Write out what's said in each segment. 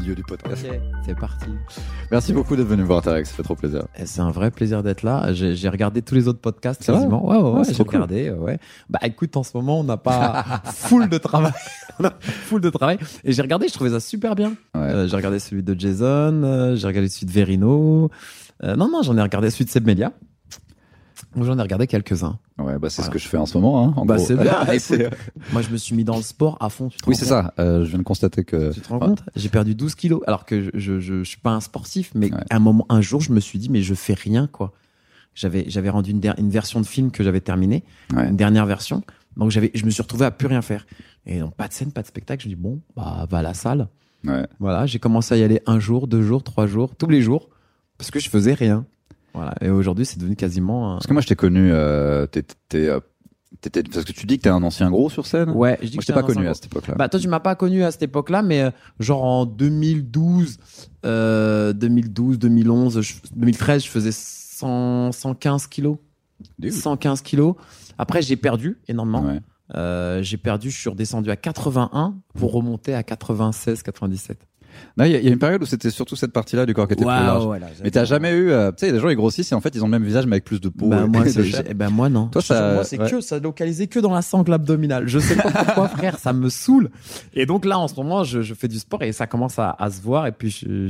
Milieu du podcast. C'est parti. Merci beaucoup d'être venu me voir, Tarek. Ça fait trop plaisir. Et C'est un vrai plaisir d'être là. J'ai regardé tous les autres podcasts quasiment. Ouais, ouais, Ah, ouais, j'ai cool. regardé. euh, Ouais. Bah écoute, en ce moment, on n'a pas full de travail. Full de travail. Et j'ai regardé, je trouvais ça super bien. Ouais. Euh, j'ai regardé celui de Jason, euh, j'ai regardé celui de Verino. Euh, non, non, j'en ai regardé celui de Seb Melia. J'en ai regardé quelques-uns. Ouais, bah c'est Voilà. ce que je fais en ce moment. Hein, en Bah, c'est bien. Écoute, Moi, je me suis mis dans le sport à fond. Tu te Oui, c'est ça. Euh, je viens de constater que. Tu te rends compte? J'ai perdu 12 kilos alors que je, je, je, je suis pas un sportif, mais Ouais. un moment, un jour, je me suis dit, mais je fais rien, quoi. J'avais, j'avais rendu une, version de film que j'avais terminée, Ouais. une dernière version. Donc j'avais, je me suis retrouvé à plus rien faire. Et donc pas de scène, pas de spectacle. Je me dis bon, bah va à la salle. Ouais. Voilà, j'ai commencé à y aller un jour, deux jours, trois jours, tous les jours, parce que je faisais rien. Voilà. Et aujourd'hui, c'est devenu quasiment. un- Parce que moi, je t'ai connu. Euh, euh, t'étais- parce que tu dis que t'es un ancien gros sur scène. Ouais, je dis Moi, que je t'ai pas connu ancien à cette époque-là. Bah toi tu m'as pas connu à cette époque-là, mais euh, genre en 2012, euh, 2012, 2011, je- 2013, je faisais 100, 115 kilos, Dude. 115 kilos. Après j'ai perdu énormément. Ouais. Euh, j'ai perdu, je suis redescendu à 81 pour remonter à 96, 97. Non, il y, a- il y a une période où c'était surtout cette partie-là du corps qui était plus large. Mais t'as jamais eu, euh, tu sais, les gens ils grossissent et en fait ils ont le même visage mais avec plus de peau. Bah, et moi, chair. eh ben, moi non. Toi, ça- moi, c'est ouais. que ça localisé que dans la sangle abdominale. Je sais pas pourquoi, frère, ça me saoule. Et donc là, en ce moment, je, je fais du sport et ça commence à, à se voir. Et puis, je,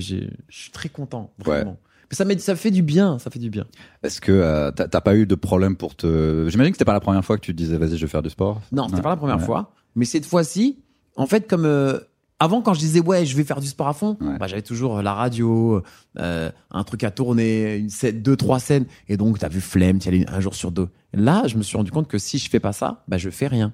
suis très content, vraiment. Mais ça, ça fait du bien, ça fait du bien. Est-ce que euh, t'as t'as pas eu de problème pour te. J'imagine que c'était pas la première fois que tu te disais vas-y je vais faire du sport. Non, c'était Ouais. pas la première Ouais. fois. Mais cette fois-ci, en fait, comme euh, avant, quand je disais ouais, je vais faire du sport à fond, Ouais. bah, j'avais toujours euh, la radio, euh, un truc à tourner, une scène, deux, trois scènes. Et donc, t'as vu flemme, t'y allais un jour sur deux. Là, je me suis rendu compte que si je fais pas ça, bah, je fais rien.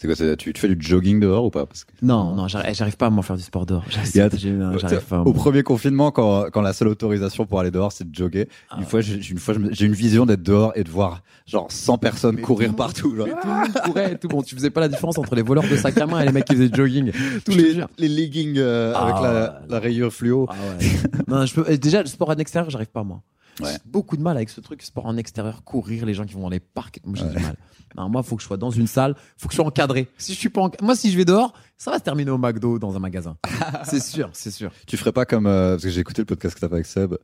C'est quoi c'est- tu, tu fais du jogging dehors ou pas? Parce que- Non, non, j'arrive j'arrive pas à m'en faire du sport dehors. A- pas. à Au premier confinement, quand, quand la seule autorisation pour aller dehors, c'est de jogger. Ah une fois, j'ai une fois, j'ai une vision d'être dehors et de voir genre 100 personnes Mais courir tout- partout. genre. Tout le monde courait et tout. Bon, tu faisais pas la différence entre les voleurs de sac à main et les mecs qui faisaient du jogging. Tous les, les leggings euh, Ah, avec la, ouais. la rayure fluo. Ah ouais. non, je peux, et déjà, le sport en extérieur, j'arrive pas, moi. Ouais. J'ai beaucoup de mal avec ce truc, sport en extérieur, courir, les gens qui vont dans les parcs. Moi, j'ai du mal. Non, moi, faut que je sois dans une salle, faut que je sois encadré. Si je suis pas, enca- moi, si je vais dehors, ça va se terminer au McDo, dans un magasin. c'est sûr, c'est sûr. Tu ferais pas comme euh, parce que j'ai écouté le podcast que t'as fait avec Seb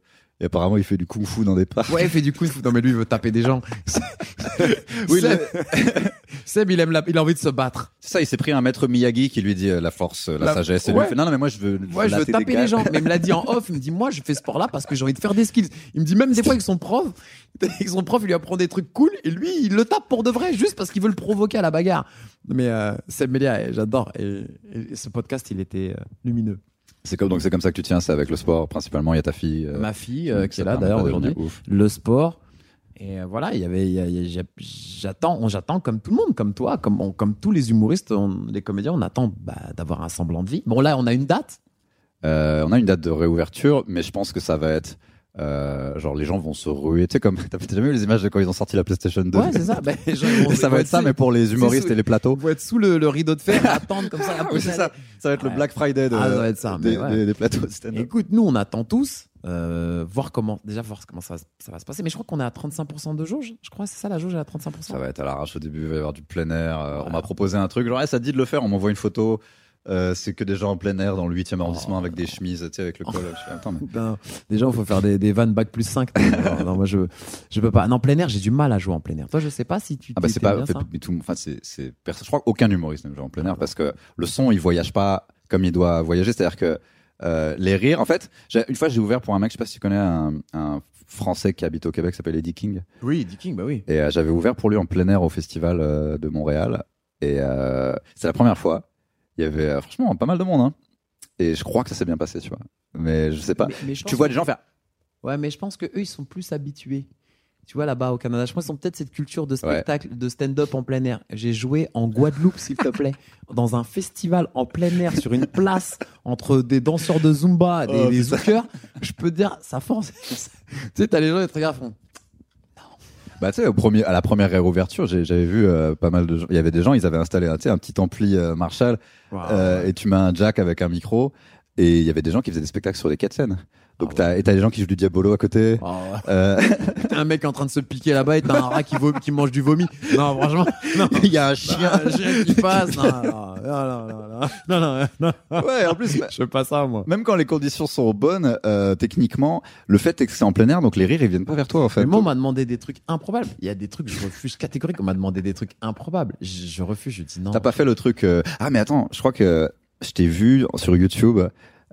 et apparemment il fait du kung-fu dans des parcs. Ouais, il fait du coup, non, mais lui, il veut taper des gens. Oui, Seb, Seb, il aime la, il a envie de se battre. C'est ça, il s'est pris un maître Miyagi qui lui dit euh, la force, euh, la, La- sagesse. Et lui, Ouais. il fait non, non, mais moi je veux. Ouais, je veux taper les gens. Mais il me l'a dit en off. Il me dit, moi, je fais ce sport-là parce que j'ai envie de faire des skills. Il me dit même des fois avec son prof, avec son prof, il lui apprend des trucs cool et lui, il le tape pour de vrai juste parce qu'il veut le provoquer à la bagarre. Mais euh, Seb Melia, j'adore. Et, et ce podcast, il était euh, lumineux. C'est comme donc c'est comme ça que tu tiens, c'est avec le sport principalement. Il y a ta fille. euh, Ma fille, euh, qui ça est là permet d'ailleurs aujourd'hui, ouf. le sport. Et euh, voilà, il y avait, il y a- il y a- j'attends, on- j'attends comme tout le monde, comme toi, comme, on- comme tous les humoristes, on- les comédiens, on attend bah, d'avoir un semblant de vie. Bon là, on a une date. Euh, on a une date de réouverture, mais je pense que ça va être euh, genre les gens vont se ruer. Tu sais comme t'as jamais vu les images de quand ils ont sorti la PlayStation 2 Ouais, c'est ça. Gens, ils vont- Ça va être ça, mais pour les humoristes sous- et les plateaux. On va être sous le, le rideau de fer, à attendre comme ça. Ah oui, c'est ça. Ça va être le. Black Friday de, Ah, ça va être ça, des, ouais. des- des plateaux stand-up. Écoute, nous, on attend tous, euh, voir comment, déjà voir comment ça, va- ça va se passer. Mais je crois qu'on est à 35% de jauge. Je crois, c'est ça, la jauge est à 35%. Ça va être à l'arrache au début, il va y avoir du plein air. Euh, On m'a proposé un truc, genre, Eh, ça te dit de le faire, on m'envoie une photo. Euh, c'est que des gens en plein air dans le 8e arrondissement Oh. avec des chemises, tu sais, avec le col. Attends, mais- Ben, déjà, il faut faire des, des vannes bac plus 5. non, non, moi, je, je peux pas. Non, en plein air, j'ai du mal à jouer en plein air. Toi, je sais pas si tu Ah bah c'est pas bien fait- mais tout enfin c'est c'est je crois qu'aucun humoriste n'aime jouer en plein air parce que le son il voyage pas comme il doit voyager c'est-à-dire que euh, les rires en fait une fois j'ai ouvert pour un mec je sais pas si tu connais un, un français qui habite au Québec s'appelle Eddie King Oui, Dick King, bah oui. et euh, j'avais ouvert pour lui en plein air au festival de Montréal et c'est la première fois il y avait euh, franchement pas mal de monde hein. et je crois que ça s'est bien passé tu vois mais je sais pas Mais- mais je tu vois des gens faire Ouais, mais je pense que eux, ils sont plus habitués. Tu vois, là-bas au Canada, je pense qu'ils ont peut-être cette culture de spectacle, de stand-up en plein air. J'ai joué en Guadeloupe, s'il te plaît, dans un festival en plein air, sur une place, entre des danseurs de Zumba, des, Oh, des putain. zoukers. Je peux te dire, ça force. tu sais, t'as les gens, ils te regardent, font. Bah, tu sais, au premier, à la première réouverture, j'ai- j'avais vu euh, pas mal de gens. Il y avait des gens, ils avaient installé tu sais, un petit ampli euh, Marshall euh, et tu mets un jack avec un micro. Et il y avait des gens qui faisaient des spectacles sur des quais de scène. Donc Ah t'as, et t'as des gens qui jouent du diabolo à côté. Oh, Euh, t'as un mec en train de se piquer là-bas et t'as un rat qui, qui mange du vomi. Non, franchement, non. il y a un chien. Un chien qui passe. Non, non, non, non, non, non, non, non. ouais, en plus, Je fais pas ça, moi. même quand les conditions sont bonnes, euh, techniquement, le fait est que c'est en plein air, donc les rires ils viennent pas vers toi en fait. Mais moi, on m'a demandé des trucs improbables. Il y a des trucs, je refuse catégorique. On m'a demandé des trucs improbables. Je, je refuse, je dis non. T'as pas fait le truc. euh, Ah mais attends, je crois que je t'ai vu sur YouTube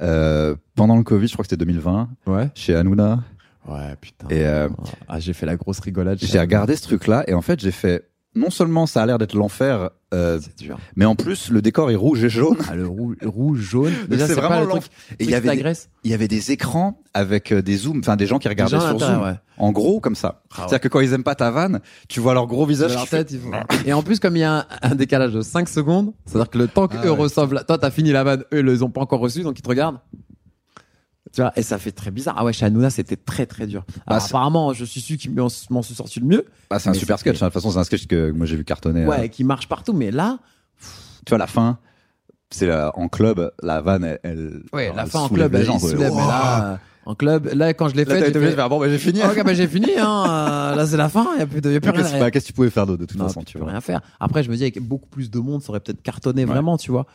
euh, pendant le Covid, je crois que c'était 2020, Ouais. chez Hanouna. Ouais, putain. Et euh, Ah, j'ai fait la grosse rigolade. j'ai regardé ce truc-là et en fait j'ai fait. Non seulement ça a l'air d'être l'enfer, euh, dur. mais en plus le décor est rouge et jaune. Ah, le rouge, rouge, jaune. C'est vraiment pas le l'enf- truc, Et il y avait des, il y avait des écrans avec euh, des zooms, enfin des gens qui regardaient sur zoom, ouais. en gros comme ça. C'est-à-dire que quand ils aiment pas ta vanne, tu vois leur gros visage. leur qui fait- tête, ils font- Et en plus, comme il y a un, un décalage de 5 secondes, c'est-à-dire que le temps qu'eux Ah ouais. reçoivent, la... toi, t'as fini la vanne, eux, ils les ont pas encore reçu, donc ils te regardent. Tu vois, et ça fait très bizarre. Ah ouais, chez Hanouna, c'était très très dur. Alors, Bah, apparemment, je suis sûr qu'ils m'en sont sortis le mieux. Ah, c'est un super sketch. hein. De toute façon, c'est un sketch que moi j'ai vu cartonner. Ouais, euh. qui marche partout. Mais là, Tu vois la fin, c'est en club, la vanne, elle. elle Ouais, la elle fin en club, les elle gens, quoi. soulève, mais là, euh, en club, là, quand je l'ai Là, fait, obligé fait, de faire, bon, bah, j'ai fini. Ah, ok, bah, j'ai fini, hein, là, c'est la fin, il n'y a plus de, y a plus rien Qu'est-ce bah, qu'est-ce que tu pouvais faire d'autre de toute Non, façon, tu peux rien faire. Après, je me dis, avec beaucoup plus de monde, ça aurait peut-être cartonné Ouais. vraiment, tu vois.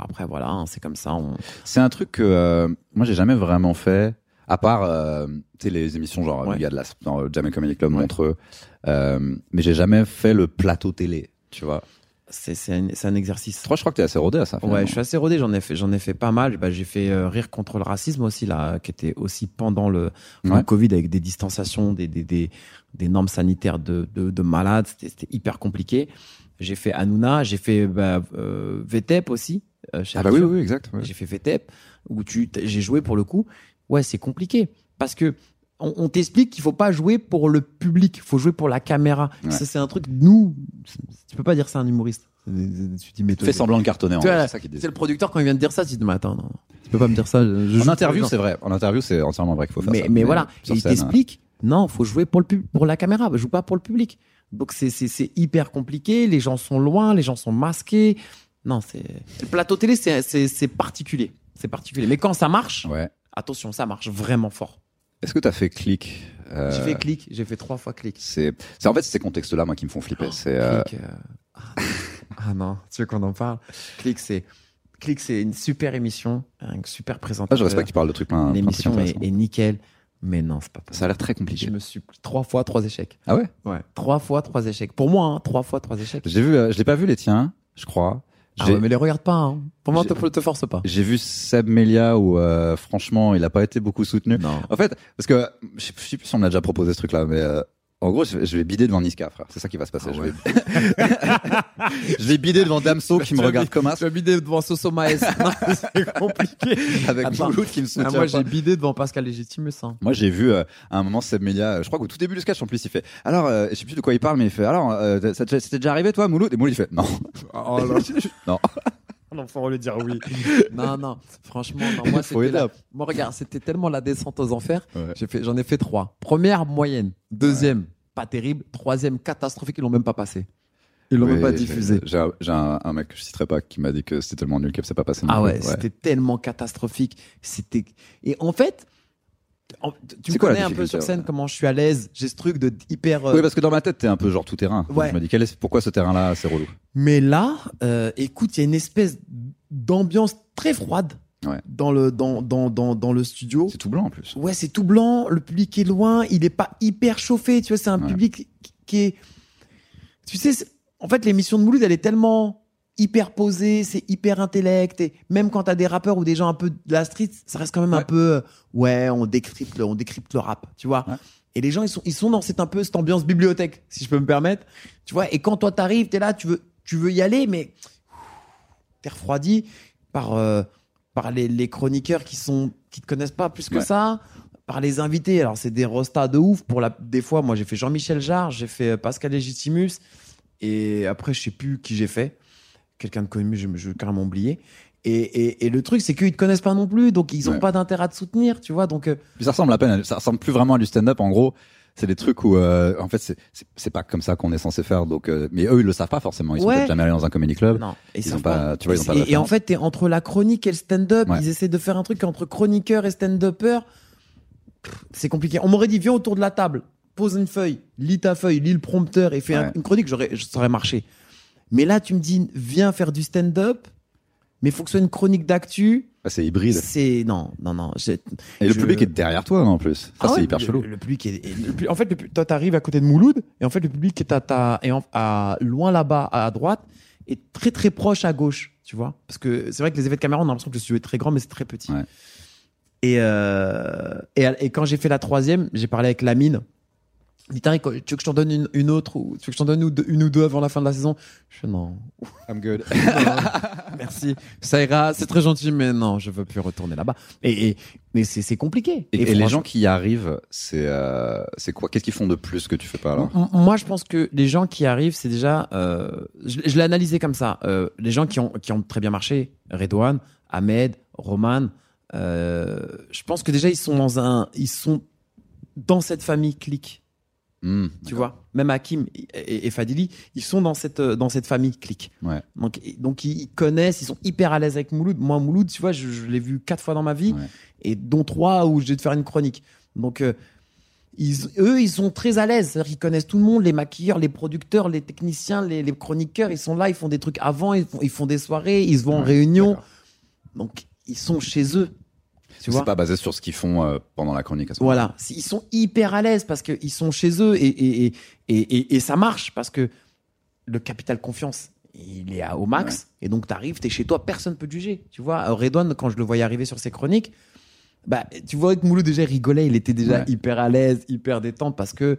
Après, voilà, hein, c'est comme ça. On... C'est un truc que euh, moi j'ai jamais vraiment fait, à part euh, tu sais les émissions genre Ouais. le gars de la dans le Jamaica Comedy Club Ouais. Montreux, euh, mais j'ai jamais fait le plateau télé, tu vois. C'est un, un exercice. Toi, je crois que t'es assez rodé à ça. Ouais, finalement. je suis assez rodé, j'en ai fait, j'en ai fait pas mal. Bah, j'ai fait euh, rire contre le racisme aussi là, qui était aussi pendant le, le Ouais. Covid avec des distanciations, des des, des, des normes sanitaires de de, de malades. C'était c'était hyper compliqué. J'ai fait Hanouna, j'ai fait bah, euh, VTEP aussi. Euh, Ah bah oui, oui, exact. ouais. J'ai fait VTEP où tu j'ai joué pour le coup. Ouais, c'est compliqué parce que on, on t'explique qu'il faut pas jouer pour le public, il faut jouer pour la caméra. Ouais. Ça c'est un truc nous, tu peux pas dire ça à un humoriste. Tu dis mais Fais semblant de cartonner. en vois, c'est ça qui c'est le producteur quand il vient de dire ça, tu dis mais attends, non, tu peux pas me dire ça. je- En interview, c'est vrai. En interview, c'est entièrement vrai qu'il faut faire mais, ça. mais voilà, il hein. t'explique. Non, faut jouer pour le pub, pour la caméra, joue pas pour le public. Donc c'est hyper compliqué. Les gens sont loin, les gens sont masqués. Non, c'est le plateau télé, c'est particulier, c'est particulier. Mais quand ça marche, Ouais. attention, ça marche vraiment fort. Est-ce que t'as fait clic euh, J'ai fait clic, j'ai fait trois fois clic. C'est, c'est en fait ces contextes-là moi qui me font flipper. C'est euh, Click, euh, ah, ah non, tu veux qu'on en parle? Click, c'est Click, c'est une super émission, un super ah, présentateur. je respecte que tu parles de trucs L'émission est, nickel, mais non, c'est pas possible. Ça a l'air très Je compliqué. me suis trois fois trois échecs. Ah ouais? Ouais. Trois fois trois échecs. Pour moi, hein, trois fois trois échecs. J'ai vu, euh, je l'ai pas vu les tiens, je crois. Ah ouais, mais les regarde pas. Hein. Pour moi, te, te force pas. J'ai vu Seb Melia où euh, franchement il a pas été beaucoup soutenu. Non. En fait, parce que je sais plus si on a déjà proposé ce truc-là, mais euh, en gros, je vais, je vais bider devant Niska, frère. C'est ça qui va se passer. Ah je, ouais. vais... je vais bider devant Damso qui me regarde comme un Tu as bidé devant Soso Maes. non, c'est compliqué. avec Attends. Mouloud qui me Ah, soutient. moi, pas. j'ai bidé devant Pascal Légitimus. Hein. Moi, j'ai vu euh, à un moment Seb Melia, euh, je crois qu'au tout début du sketch en plus, il fait Alors, euh, je sais plus de quoi il parle, mais il fait Alors, euh, ça t'est- c'était déjà arrivé toi, Mouloud? Et Mouloud il fait Non. Oh là. non. Non, faut lui dire oui. non, non. Franchement, non. Moi, c'était la- moi, regarde, c'était tellement la descente aux enfers. Ouais. J'ai fait, j'en ai fait trois. Première moyenne, deuxième pas terrible, troisième catastrophique. Ils l'ont même pas passé. Ils l'ont Oui, même pas diffusé. J'ai un, j'ai un- un mec que je citerai pas qui m'a dit que c'était tellement nul qu'elle s'est pas passé. Ah ouais, c'était tellement catastrophique. C'était et en fait, en- tu me quoi connais un peu sur scène, ouais. comment je suis à l'aise. J'ai ce truc de hyper. euh, Oui, parce que dans ma tête, t'es un peu genre tout terrain. Ouais. Je me dis, quel est, pourquoi ce terrain-là, c'est relou? Mais là, euh, écoute, il y a une espèce d'ambiance très froide Ouais. dans le dans dans dans dans le studio. C'est tout blanc en plus. Ouais, c'est tout blanc, le public est loin, il est pas hyper chauffé, tu vois, c'est un public qui- est tu sais en fait l'émission de Mouloud, elle est tellement hyper posée, c'est hyper intellect et même quand t'as des rappeurs ou des gens un peu de la street, ça reste quand même un peu euh, ouais, on décrypte le, on décrypte le rap, tu vois. Ouais. Et les gens ils sont ils sont dans cette un peu cette ambiance bibliothèque, si je peux me permettre. Tu vois, et quand toi t'arrives, t'es là, tu veux tu veux y aller mais t'es refroidi par euh, par les, les chroniqueurs qui sont qui te connaissent pas plus que Ouais. ça par les invités alors c'est des rostas de ouf pour la des fois moi j'ai fait Jean-Michel Jarre j'ai fait euh, Pascal Légitimus et après je sais plus qui j'ai fait quelqu'un de connu je vais carrément oublié et, et, et le truc c'est qu'ils te connaissent pas non plus donc ils ont Ouais. pas d'intérêt à te soutenir tu vois donc euh, Puis ça ressemble à peine, ça ressemble plus vraiment à du stand-up. En gros, c'est des trucs où, euh, en fait, c'est- pas comme ça qu'on est censé faire. Donc, euh, mais eux, ils le savent pas forcément. Ils sont Ouais. peut-être jamais allés dans un comedy club. non et Ils savent ont pas- tu vois, ils ont pas de et, et en fait t'es entre la chronique et le stand-up Ouais. ils essaient de faire un truc entre chroniqueur et stand-upper c'est compliqué on m'aurait dit viens autour de la table pose une feuille lis ta feuille lis le prompteur et fais un- une chronique j'aurais ça aurait marché mais là tu me dis viens faire du stand-up mais il faut que ce soit une chronique d'actu Bah, c'est hybride. c'est non non non Et le je- public est derrière toi, en plus. Ça, Ah c'est ouais, hyper le- chelou. Le, public est, le en fait, le toi, t'arrives à côté de Mouloud, et en fait, le public est à, ta, est en- à loin là-bas, à droite, et très très proche à gauche, tu vois. Parce que c'est vrai que les effets de caméra, on a l'impression que le studio est très grand, mais c'est très petit. Ouais. Et, euh, et, et quand j'ai fait la troisième, j'ai parlé avec Lamine. Tu veux que je t'en donne une, une autre, ou tu veux que je t'en donne une ou deux- une ou deux avant la fin de la saison? Je non. I'm good. Merci. Ça ira, c'est très gentil, mais non, je veux plus retourner là-bas. Et, et- mais c'est compliqué. Et, et les gens qui y arrivent, c'est euh, c'est quoi? Qu'est-ce qu'ils font de plus que tu fais pas alors? Moi, je pense que les gens qui arrivent, c'est déjà, euh, je, je l'ai analysé comme ça. Euh, les gens qui ont, qui ont très bien marché, Redouane, Ahmed, Roman, je pense que déjà ils sont dans un, ils sont dans cette famille clique. Hmm, Tu vois, même Hakim et, Fadili, ils sont dans cette euh, dans cette famille clique. Ouais. Donc donc ils, connaissent, ils sont hyper à l'aise avec Mouloud. Moi Mouloud, tu vois, je, je l'ai vu quatre fois dans ma vie Ouais. et dont trois où j'ai de faire une chronique. Donc euh, ils, eux, ils sont très à l'aise. C'est-à-dire qu'ils connaissent tout le monde, les maquilleurs, les producteurs, les techniciens, les, les chroniqueurs. Ils sont là, ils font des trucs avant, ils font, ils font des soirées, ils se vont en réunion. Donc ils sont chez eux. Tu vois C'est pas basé sur ce qu'ils font euh, pendant la chronique. à ce moment-là. voilà, ils sont hyper à l'aise parce qu'ils sont chez eux et, et, et, ça marche parce que le capital confiance, il est au max. Et donc, tu arrives, tu es chez toi, personne ne peut te juger. Tu vois, Euh, Redouane, quand je le voyais arriver sur ses chroniques, bah, tu vois que Mouloud déjà rigolait, il était déjà Ouais. hyper à l'aise, hyper détente parce que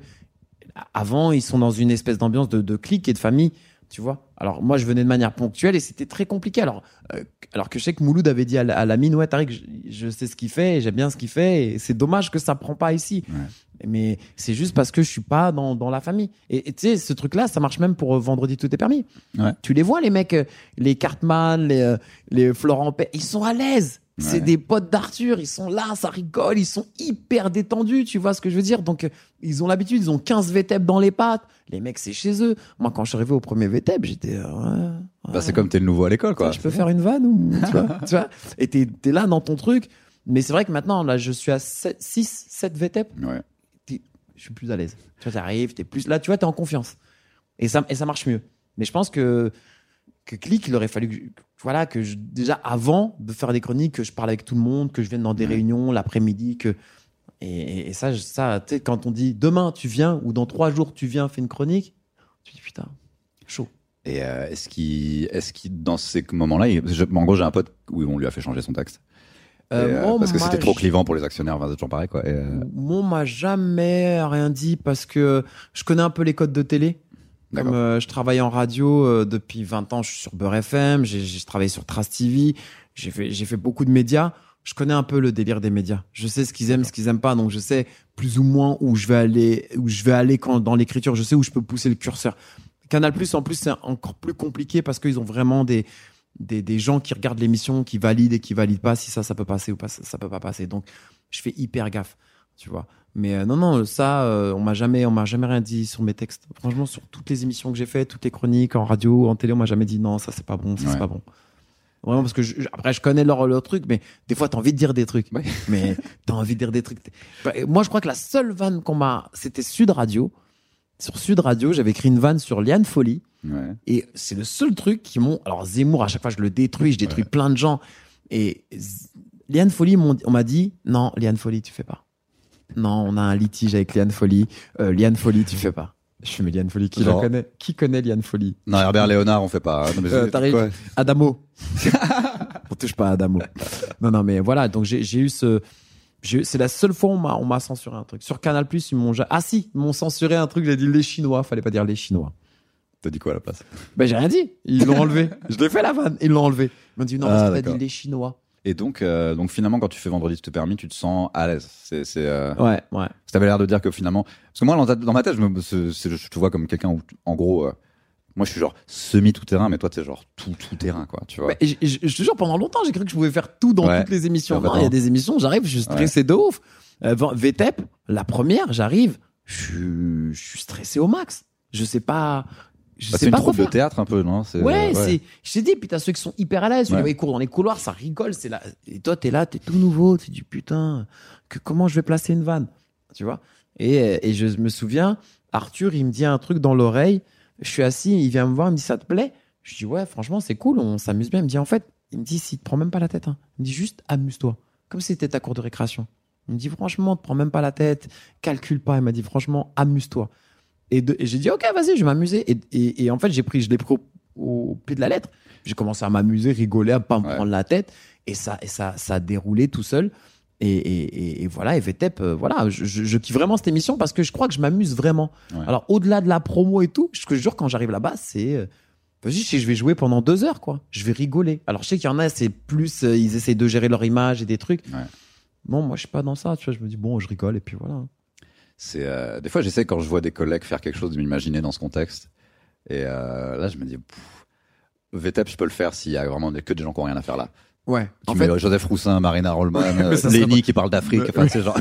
avant, ils sont dans une espèce d'ambiance de, de clique et de famille. Tu vois Alors, moi, je venais de manière ponctuelle et c'était très compliqué. Alors, euh, alors que je sais que Mouloud avait dit à la, à la mine, ouais, Tariq, je, je sais ce qu'il fait, j'aime bien ce qu'il fait, et c'est dommage que ça prend pas ici. Ouais. Mais c'est juste parce que je suis pas dans, dans la famille. Et tu sais, ce truc-là, ça marche même pour euh, vendredi tout est permis. Ouais. Tu les vois, les mecs, euh, les Cartman, les, euh, les Florent Pay, ils sont à l'aise. C'est Ouais. des potes d'Arthur, ils sont là, ça rigole, ils sont hyper détendus, tu vois ce que je veux dire Donc, euh, ils ont l'habitude, ils ont 15 VTEP dans les pattes. Les mecs, c'est chez eux. Moi, quand je suis arrivé au premier VTEP, j'étais. euh, ouais, Bah, ouais. c'est comme t'es le nouveau à l'école, quoi. Je peux faire une vanne ou tu vois, tu vois Et t'es es là dans ton truc. Mais c'est vrai que maintenant, là, je suis à 6, 7 VTEP. Ouais. t'es- Je suis plus à l'aise. Tu vois, t'arrives, t'es plus là, tu vois, t'es en confiance. Et ça, et ça marche mieux. Mais je pense que que Click, il aurait fallu que, je- voilà, que je, déjà avant de faire des chroniques, que je parle avec tout le monde, que je vienne dans des réunions l'après-midi, que et, et- ça, ça, quand on dit demain tu viens ou dans trois jours tu viens, fais une chronique, tu dis putain, chaud. Et euh, est-ce qu'il, est-ce qu'il, dans ces moments-là, en gros, j'ai un pote où on lui a fait changer son texte. Euh, euh, parce que c'était trop clivant pour les actionnaires, enfin, toujours pareil, quoi. Et, Moi, on m'a jamais rien dit parce que je connais un peu les codes de télé. Comme euh, je travaille en radio euh, depuis 20 ans, je suis sur Beurre FM, j'ai travaillé sur Trace TV, j'ai fait, beaucoup de médias. Je connais un peu le délire des médias. Je sais ce qu'ils aiment, ce qu'ils aiment pas, donc je sais plus ou moins où je vais aller, où je vais aller quand dans l'écriture. Je sais où je peux pousser le curseur. Canal Plus, en plus, c'est encore plus compliqué parce qu'ils ont vraiment des, des, des gens qui regardent l'émission, qui valident et qui valident pas si ça, ça peut passer ou pas, ça, ça peut pas passer. Donc, je fais hyper gaffe, tu vois. Mais euh, non, non, ça, euh, on m'a jamais, on m'a jamais rien dit sur mes textes. Franchement, sur toutes les émissions que j'ai faites, toutes les chroniques en radio, en télé, on m'a jamais dit non, ça c'est pas bon, ça Ouais. c'est pas bon. Vraiment, parce que je- après, je connais leur, leur truc, mais des fois, t'as envie de dire des trucs. Ouais. Mais t'as envie de dire des trucs. Bah, Moi, je crois que la seule vanne qu'on m'a, c'était Sud Radio. Sur Sud Radio, j'avais écrit une vanne sur Liane Folly. Ouais. Et c'est le seul truc qui m'ont. Alors, Zemmour, à chaque fois, je le détruis, je détruis plein de gens. Et Liane Folly, on m'a dit non, Liane Folly, tu fais pas. Non, on a un litige avec Liane Folly. Euh, Liane Folly, tu fais pas. Je suis mais Liane Folly, qui Genre- la connaît Qui connaît Liane Folly? Non, Herbert Léonard, on fait pas. hein. Non, mais Euh, Adamo. on touche pas à Adamo. Non, non, mais voilà. Donc j'ai eu ce. C'est la seule fois où on m'a censuré un truc. Sur Canal Plus, ils m'ont ah si, ils m'ont censuré un truc. J'ai dit les Chinois. Fallait pas dire les Chinois. T'as dit quoi à la place? Ben j'ai rien dit. Ils l'ont enlevé. Je l'ai fait la vanne. Ils l'ont enlevé. Ils m'ont dit non, Ah, parce que t'as dit les Chinois. Et donc, euh, donc finalement, quand tu fais Vendredi est permis, tu te sens à l'aise. C'est, c'est, euh, Ouais, ouais. Ça avait l'air de dire que finalement, parce que moi, dans, ta- dans ma tête, je, me, c'est- c'est- je te vois comme quelqu'un où, en gros, euh, moi, je suis genre semi tout terrain, mais toi, t'es genre tout tout terrain, quoi. Tu vois je, te jure, pendant longtemps, j'ai cru que je pouvais faire tout dans Ouais. toutes les émissions. Non, il y a des émissions, j'arrive, je suis stressé de ouf. VTEP, la première, j'arrive, je suis stressé au max. Je sais pas. Je Bah, sais c'est une pas troupe de théâtre un peu, non C'est- Ouais, euh, c'est. Je t'ai dit, t'as ceux qui sont hyper à l'aise. Ouais. Ils courent dans les couloirs, ça rigole. C'est là. Et toi, t'es là, t'es tout nouveau. Tu dis putain, que comment je vais placer une vanne, tu vois? Et, et je me souviens, Arthur, il me dit un truc dans l'oreille. Je suis assis, il vient me voir, il me dit ça te plaît? Je dis ouais, franchement, c'est cool, on s'amuse bien. Il me dit en fait, il me dit si te prends même pas la tête. Hein. Il me dit juste amuse-toi, comme si c'était ta cour de récréation. Il me dit franchement, te prends même pas la tête, calcule pas. Il m'a dit franchement, amuse-toi. Et, j'ai dit ok, vas-y, je vais m'amuser. Et, et- et en fait, j'ai pris, je l'ai pris au, au pied de la lettre. J'ai commencé à m'amuser, rigoler, à pas me Ouais. prendre la tête. Et ça, et ça, ça a déroulé tout seul. Et, et, et- et voilà, et VTEP, euh, voilà, je, je, je kiffe vraiment cette émission parce que je crois que je m'amuse vraiment. Ouais. Alors, au-delà de la promo et tout, je te jure, quand j'arrive là-bas, c'est. euh, Vas-y, je vais jouer pendant deux heures, quoi. Je vais rigoler. Alors, je sais qu'il y en a, c'est plus. euh, ils essayent de gérer leur image et des trucs. Ouais. Bon, moi, je suis pas dans ça, tu vois. Je me dis, bon, je rigole et puis voilà. C'est euh, des fois j'essaie quand je vois des collègues faire quelque chose de m'imaginer dans ce contexte. Et euh, là je me dis pff, VTEP je peux le faire s'il y a vraiment que des gens qui ont rien à faire là. Ouais. Tu En mets fait, Joseph Roussin, Marina Rollman, euh, Lenny qui parle d'Afrique, enfin c'est genre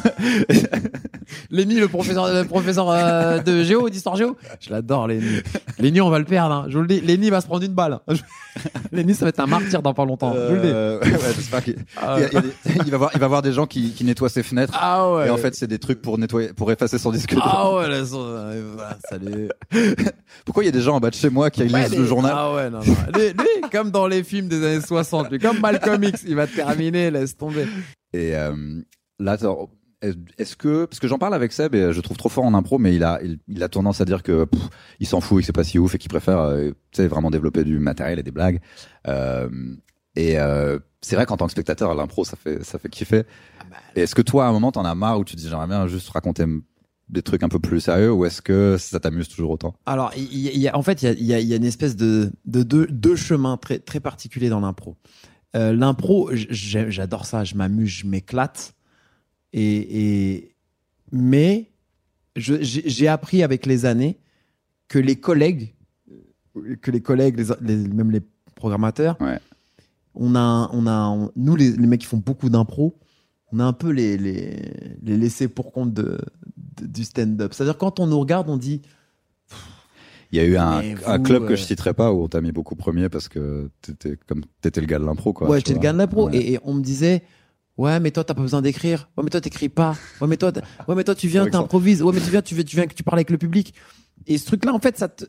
Lenny, le professeur, le professeur euh, de géo, d'histoire géo. Je l'adore, Lenny. Lenny, on va le perdre. Hein. Je vous le dis. Lenny va se prendre une balle. Lenny, ça va être un martyr dans pas longtemps. Je vous le dis. Euh, ouais, ouais, j'espère qu'il il va voir il va voir des gens qui, qui nettoient ses fenêtres. Ah ouais. Et en fait, c'est des trucs pour nettoyer, pour effacer son disque. Ah ouais, là, son- euh, voilà, salut. Pourquoi il y a des gens en bas de chez moi qui lisent Ouais, le journal Ah ouais, non, non. Lui, lui, comme dans les films des années 60, lui, comme Malcolm X, il va terminer, laisse tomber. Et euh, là, est-ce que parce que j'en parle avec Seb et je le trouve trop fort en impro, mais il a il, il a tendance à dire que pff, il s'en fout et que c'est pas si ouf et qu'il préfère euh, vraiment développer du matériel et des blagues. Euh, et euh, c'est vrai qu'en tant que spectateur, l'impro ça fait ça fait kiffer. Et est-ce que toi, à un moment, t'en as marre où tu te dis j'aimerais bien juste raconter des trucs un peu plus sérieux ou est-ce que ça t'amuse toujours autant? Alors, il y, a- il y a, en fait, il y a, y une espèce de, de deux, deux chemins très, très particuliers dans l'impro. Euh, l'impro, j'adore ça, je m'amuse, je m'éclate. Et, et, mais j'ai appris avec les années que les collègues, que les collègues, les, les- même les programmateurs, Ouais. on a, on a, nous les, les mecs qui font beaucoup d'impro, on a un peu les, les, les laissés pour compte de, de- du stand-up. C'est-à-dire quand on nous regarde, on dit Il y a eu un, club que euh, je citerai pas où on t'a mis beaucoup premier parce que t'étais comme t'étais le gars de l'impro quoi. ouais, j'étais le gars de l'impro. Ouais. Et, et on me disait, ouais, mais toi, t'as pas besoin d'écrire. Ouais, mais toi, t'écris pas. Ouais, mais toi, ouais, mais toi, tu viens, t'improvises. Ouais, mais tu viens, tu viens, tu viens, que tu parles avec le public. Et ce truc-là, en fait, ça te,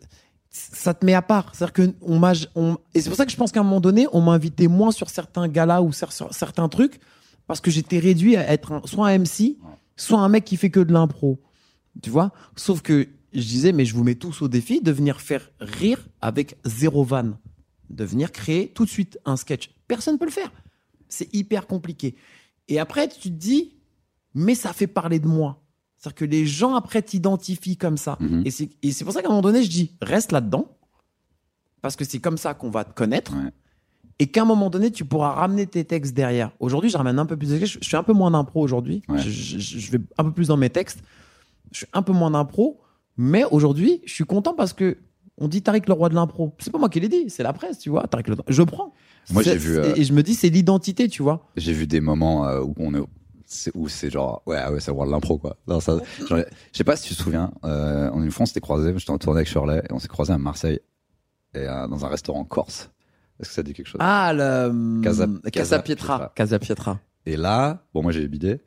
ça te met à part. C'est-à-dire que on m'a, on, et c'est pour ça que je pense qu'à un moment donné, on m'a invité moins sur certains galas ou sur certains trucs parce que j'étais réduit à être un- soit un MC, soit un mec qui fait que de l'impro. Tu vois? Sauf que je disais, mais je vous mets tous au défi de venir faire rire avec zéro vanne. De venir créer tout de suite un sketch. Personne ne peut le faire. C'est hyper compliqué. Et après, tu te dis, mais ça fait parler de moi. C'est-à-dire que les gens après t'identifient comme ça. Mhm. Et c'est et c'est pour ça qu'à un moment donné, je dis, reste là-dedans. Parce que c'est comme ça qu'on va te connaître. Ouais. Et qu'à un moment donné, tu pourras ramener tes textes derrière. Aujourd'hui, je ramène un peu plus de. Je, je suis un peu moins d'impro aujourd'hui. Ouais. Je, je- je vais un peu plus dans mes textes. Je suis un peu moins d'impro. Mais aujourd'hui, je suis content parce que on dit Tariq le roi de l'impro. C'est pas moi qui l'ai dit, c'est la presse, tu vois. Tariq le... Je prends. Moi, j'ai vu, euh, Et je me dis, c'est l'identité, tu vois. J'ai vu des moments euh, où on est c'est où c'est genre ouais ah ouais c'est voir de l'impro quoi. Non, ça, genre, je sais pas si tu te souviens, euh, en une fois on s'était croisés, j'étais en tournée avec Shirley et on s'est croisés à Marseille et euh, dans un restaurant corse Est-ce que ça dit quelque chose? Ah, le. Casa- Casa, Casa Pietra. Pietra. Casa Pietra. Et là, bon, moi j'ai bidé.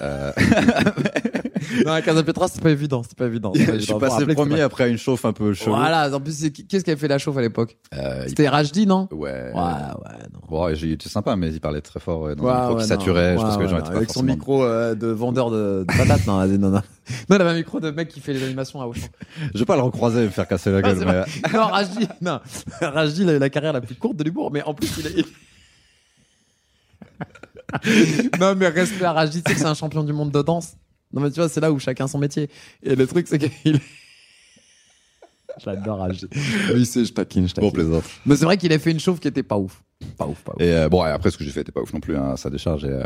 Euh, non, Casa Pietra, c'est pas évident. C'est pas évident. pas je suis évident. Passé c'est premier après une chauffe un peu chelou. Voilà, en plus, qu'est-ce qui a fait la chauffe à l'époque Euh, il- C'était Rajdi, non Ouais. Ouais, ouais, non. Bon, j'ai été sympa, mais il parlait très fort ouais, dans Ouais, micro ouais, qui saturait. je pense que les gens étaient pas Avec son micro euh, de vendeur de, de patates, non, non, non. Non, il avait un micro de mec qui fait les animations à Auchan. Je vais pas le recroiser et me faire casser la Ah, gueule. mais... non, Rajdi, non. Rajdi, il a eu la carrière la plus courte de l'humour, mais en plus, il a. non, mais respect à Rajdi, c'est un champion du monde de danse. Non, mais tu vois, c'est là où chacun son métier. Et le truc, c'est qu'il. J'adore Rajdi. Oui, c'est, je taquine, je Bon, taquine. plaisante. mais c'est vrai qu'il a fait une chauffe qui était pas ouf. Pas ouf, pas ouf. Et euh, bon, et après, ce que j'ai fait était pas ouf non plus, hein, ça décharge. Et, euh,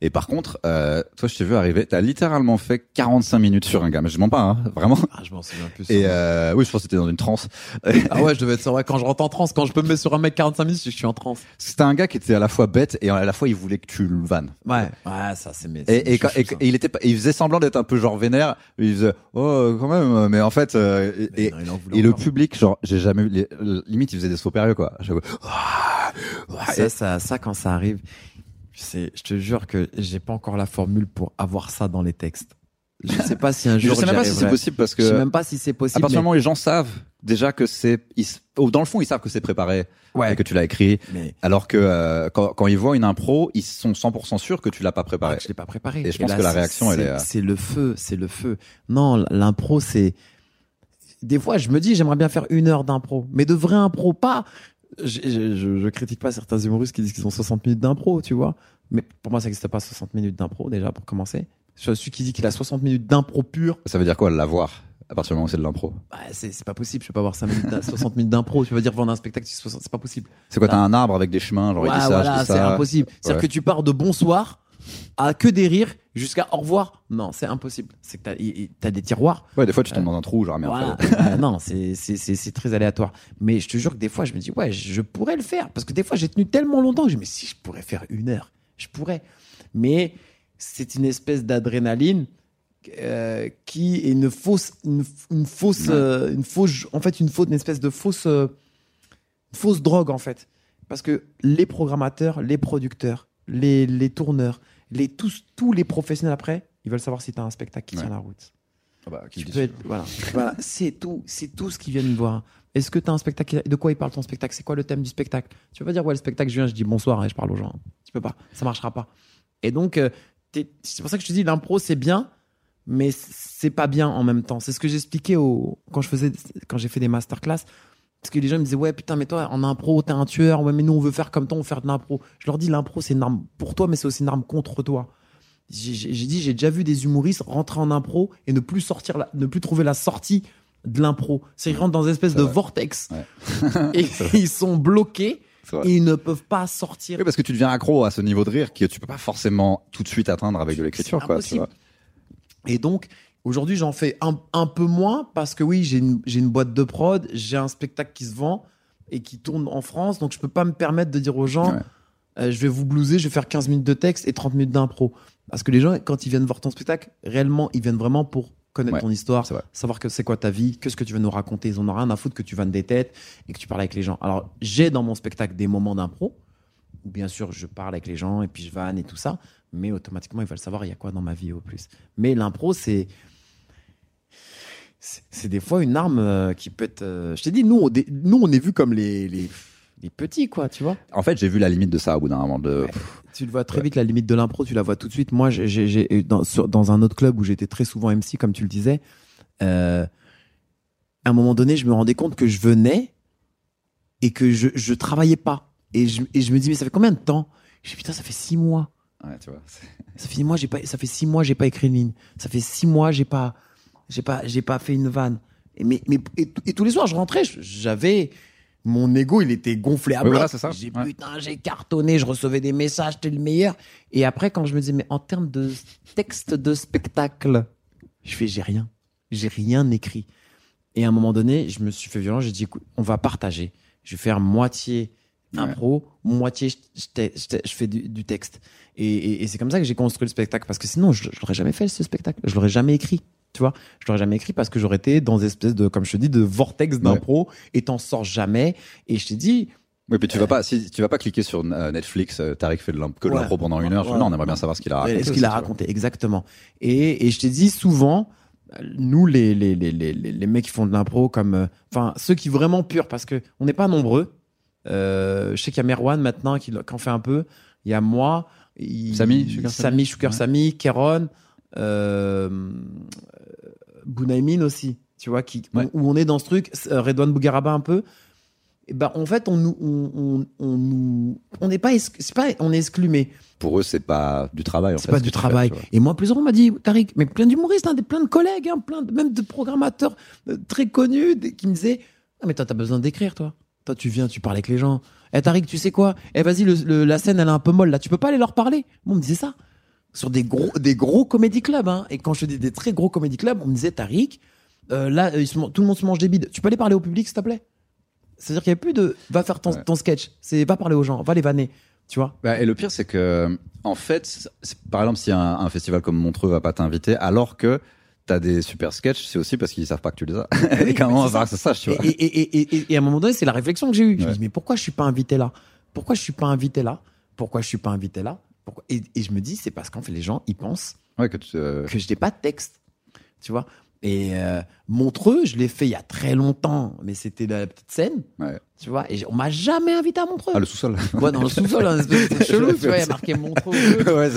et par contre, euh, toi, je t'ai vu arriver, t'as littéralement fait 45 minutes sur un gars, mais je mens pas, hein, vraiment. Ah, je m'en souviens plus. Et euh, oui, je pense que t'étais dans une transe. Ah ouais, je devais être sur, ouais, quand je rentre en transe, quand je peux me mettre sur un mec 45 minutes, je suis en transe. C'était un gars qui était à la fois bête et à la fois il voulait que tu le vannes. Ouais. Ouais, ça, c'est mes. Et, et, quand- et- et il était pas, il faisait semblant d'être un peu genre vénère. Il faisait oh quand même, mais en fait euh, et, et- et le public genre j'ai jamais eu les- limite il faisait des sauts périlleux quoi. À Ah, ah, ça, ça, ça, quand ça arrive, c'est, je te jure que j'ai pas encore la formule pour avoir ça dans les textes. Je sais pas si un je jour. sais même pas si c'est possible parce Je sais que même pas si c'est à possible. partir du mais- moment où les gens savent déjà que c'est ils oh, dans le fond ils savent que c'est préparé Ouais. et que tu l'as écrit mais alors que euh, quand, quand ils voient une impro ils sont 100% sûrs que tu l'as pas ah, préparé. que je l'ai pas préparé. Et je pense là, que la réaction, elle c'est- est, euh, C'est le feu, c'est le feu. Non, l'impro, c'est. Des fois, je me dis, j'aimerais bien faire une heure d'impro, mais de vrai impro, pas. Je, je, je- je critique pas certains humoristes qui disent qu'ils ont 60 minutes d'impro, tu vois. Mais pour moi, ça n'existe pas 60 minutes d'impro, déjà, pour commencer. Je suis qui dit qu'il a 60 minutes d'impro pur. Ça veut dire quoi l'avoir à partir du moment où c'est de l'impro? Bah, c'est pas possible. Je peux pas avoir 5 minutes, d'im- 60 minutes d'impro. Tu vas dire vendre un spectacle, sur 60, c'est pas possible. C'est quoi t'as un arbre avec des chemins genre il Ouais, dit ça, voilà, c'est impossible. C'est-à-dire que tu pars de bonsoir à que des rires jusqu'à au revoir. Non, c'est impossible. C'est que t'as- t'as des tiroirs. Ouais, des fois tu tombes dans un trou genre. Voilà. fallait- Euh, non, c'est c'est- c'est- c'est très aléatoire. Mais je te jure que des fois, je me dis, ouais, je pourrais le faire. Parce que des fois, j'ai tenu tellement longtemps que je me dis, mais si je pourrais faire une heure, je pourrais. Mais c'est une espèce d'adrénaline euh, qui est une fausse, une, une fausse, Ouais. euh, une fausse, en fait, une fausse, une espèce de fausse, euh, fausse drogue, en fait. Parce que les programmateurs, les producteurs, les, les tourneurs, les, tous, tous les professionnels après, ils veulent savoir si tu as un spectacle qui Ouais. tient la route. Ah bah, qui Tu peux être, voilà, voilà c'est tout, c'est tout ce qu'ils viennent voir. Est-ce que tu as un spectacle De quoi il parle ton spectacle? C'est quoi le thème du spectacle? Tu peux pas dire ouais le spectacle je viens, je dis bonsoir et je parle aux gens. Tu peux pas, ça marchera pas. Et donc euh, c'est pour ça que je te dis l'impro c'est bien, mais c'est pas bien en même temps. C'est ce que j'expliquais au quand je faisais quand j'ai fait des masterclass. Parce que les gens me disaient ouais putain mais toi en impro t'es un tueur ouais mais nous on veut faire comme toi on veut faire de l'impro. Je leur dis l'impro c'est une arme pour toi mais c'est aussi une arme contre toi. J'ai dit, j'ai déjà vu des humoristes rentrer en impro et ne plus sortir, la- ne plus trouver la sortie de l'impro. C'est qu'ils rentrent dans une espèce de vrai. vortex et ils sont bloqués C'est vrai. et ils ne peuvent pas sortir. Oui, parce que tu deviens accro à ce niveau de rire que tu peux pas forcément tout de suite atteindre avec de l'écriture, C'est quoi. Tu impossible. vois. Et donc, aujourd'hui, j'en fais un, un peu moins parce que oui, j'ai une, boîte de prod, j'ai un spectacle qui se vend et qui tourne en France, donc je peux pas me permettre de dire aux gens, Ouais. euh, je vais vous blouser, je vais faire 15 minutes de texte et 30 minutes d'impro. Parce que les gens, quand ils viennent voir ton spectacle, réellement, ils viennent vraiment pour connaître Ouais, ton histoire, savoir que c'est quoi ta vie, que ce que tu veux nous raconter. Ils en ont rien à foutre que tu vannes des têtes et que tu parles avec les gens. Alors, j'ai dans mon spectacle des moments d'impro, où bien sûr, je parle avec les gens et puis je vanne et tout ça, mais automatiquement, ils veulent savoir il y a quoi dans ma vie au plus? Mais l'impro, c'est. C'est des fois une arme euh, qui peut être. euh, je t'ai dit, nous, on, dé- nous, on est vus comme les, les, les petits, quoi, tu vois. En fait, j'ai vu la limite de ça au bout d'un moment. De... Ouais. Tu le vois très vite, la limite de l'impro, tu la vois tout de suite. Moi, j'ai- dans, dans un autre club où j'étais très souvent MC, comme tu le disais, euh, à un moment donné, je me rendais compte que je venais et que je, je travaillais pas. Et je, et je me dis, mais ça fait combien de temps? Je dis, putain, ça fait six mois. Ouais, tu vois. Ça fait six mois, j'ai pas, ça fait six mois, j'ai pas écrit une ligne. Ça fait six mois, j'ai pas, j'ai pas, j'ai pas fait une vanne. Et, mais, mais, et, et tous les soirs, je rentrais, j'avais, mon ego, il était gonflé à Oui, bloc. voilà. J'ai, Ouais. putain, j'ai cartonné, je recevais des messages, t'es le meilleur. Et après, quand je me disais, mais en termes de texte de spectacle, je fais, j'ai rien. J'ai rien écrit. Et à un moment donné, je me suis fait violent, j'ai dit, écoute, on va partager. Je vais faire moitié impro, moitié je, je te- je te- je fais du, du texte. Et, et- et c'est comme ça que j'ai construit le spectacle. Parce que sinon, je, je l'aurais jamais fait, ce spectacle. Je l'aurais jamais écrit. Tu vois, je l'aurais jamais écrit parce que j'aurais été dans une espèce de, comme je te dis, de vortex d'impro et t'en sors jamais. Et je t'ai dit, Oui, puis tu vas pas, si tu vas pas cliquer sur euh, Netflix, euh, Tariq fait de que Ouais. l'impro pendant une heure. Ouais. Non, on aimerait bien savoir ce qu'il a raconté. ce qu'il a raconté, exactement. Et, et je t'ai dit souvent, euh, nous, les, les, les, les, les les mecs qui font de l'impro, comme. euh, Enfin, ceux qui vraiment purs, parce que on n'est pas nombreux. Euh, je sais qu'il y a Merwan maintenant qui, qui en fait un peu. Il y a moi. il- Samy, Sugar Samy. Samy, Kéron, euh, Bounaimin aussi. Tu vois, qui, Ouais. où on est dans ce truc. euh, Redouane Bougaraba un peu. Et ben, en fait, on nous, on, on, on nous, on n'est pas, c'est pas, on est exclu, mais Pour eux, c'est pas du travail. en c'est pas ce du fais, travail. et moi, plusieurs on m'a dit, Tariq, mais plein d'humoristes, hein, plein de collègues, hein, plein de, même de programmateurs euh, très connus qui me disaient, ah, mais toi, t'as besoin d'écrire, toi. Toi, tu viens, tu parles avec les gens. Eh, Tariq, tu sais quoi? Eh, vas-y, la scène, elle est un peu molle, là. Tu peux pas aller leur parler? Moi, on me disait ça. Sur des gros, des gros comédie clubs, hein. Et quand je dis des très gros comédie clubs, on me disait, Tariq, euh, là, euh, se tout le monde se mange des bides. Tu peux aller parler au public, s'il te plaît? C'est-à-dire qu'il n'y a plus de, va faire ton, Ouais. ton sketch. C'est, va parler aux gens, va les vanner. Tu vois? Bah, et le pire, c'est que, en fait, par exemple, si un, un festival comme Montreux va pas t'inviter, alors que t'as des super sketchs, c'est aussi parce qu'ils savent pas que tu les as. et qu'à un moment, ça sache, tu vois. Et, et, et, et, et- et à un moment donné, c'est la réflexion que j'ai eue. Je me dis, mais pourquoi je suis pas invité là? Pourquoi je suis pas invité là? Pourquoi je suis pas invité là? Pourquoi? Et, et je me dis, c'est parce qu'en fait, les gens, ils pensent Ouais, que tu, euh, que je n'ai pas de texte. Tu vois Et euh, Montreux, je l'ai fait il y a très longtemps, mais c'était la petite scène. Ouais. Tu vois Et on m'a jamais invité à Montreux. Ah, le sous-sol. Ouais, dans le sous-sol, de truc chelou, tu vois, il y a marqué Montreux. ouais,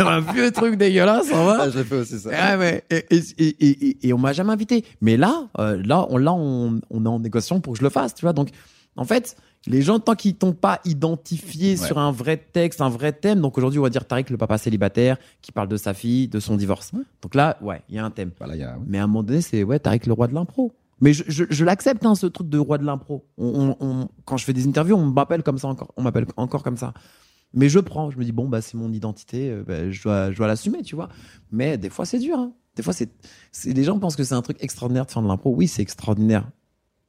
un vieux truc dégueulasse, ça va ah, j'ai fait aussi ça. Ouais, ouais. Et, et, et, et, et on m'a jamais invité. Mais là, euh, là, on, là on, on est en négociation pour que je le fasse, tu vois. Donc, en fait, les gens, tant qu'ils t'ont pas identifié Ouais. sur un vrai texte, un vrai thème, donc aujourd'hui, on va dire Tariq, le papa célibataire, qui parle de sa fille, de son divorce. Donc là, ouais, il y a un thème. Y a- Mais à un moment donné, c'est ouais, Tariq, le roi de l'impro. Mais je, je, je l'accepte, hein, ce truc de roi de l'impro. On, on- on- quand je fais des interviews, on m'appelle comme ça encore. On m'appelle encore comme ça. Mais je prends, je me dis, bon, bah, c'est mon identité, euh, bah, je dois, je dois l'assumer, tu vois. Mais des fois, c'est dur. hein. Des fois, c'est, c'est, les gens pensent que c'est un truc extraordinaire de faire de l'impro. Oui, c'est extraordinaire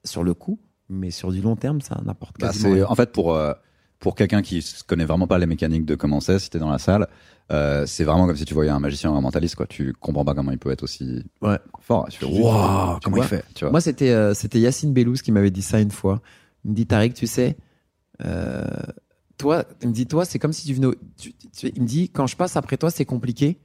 sur le coup, mais sur du long terme, ça n'apporte Bah, quasiment c'est rien. en fait pour euh, pour quelqu'un qui se connaît vraiment pas les mécaniques de comment c'est, si t'es dans la salle, euh, c'est vraiment comme si tu voyais un magicien ou un mentaliste quoi. Tu comprends pas comment il peut être aussi Ouais. fort. Tu fais Tu- waouh, tu comment vois. il fait, tu vois. Moi, c'était, euh, c'était Yacine Bellouz qui m'avait dit ça une fois. Il me dit, Tariq, tu sais, toi, il me dit, toi, c'est comme si tu venais. au- tu- tu- il me dit, quand je passe après toi, c'est compliqué.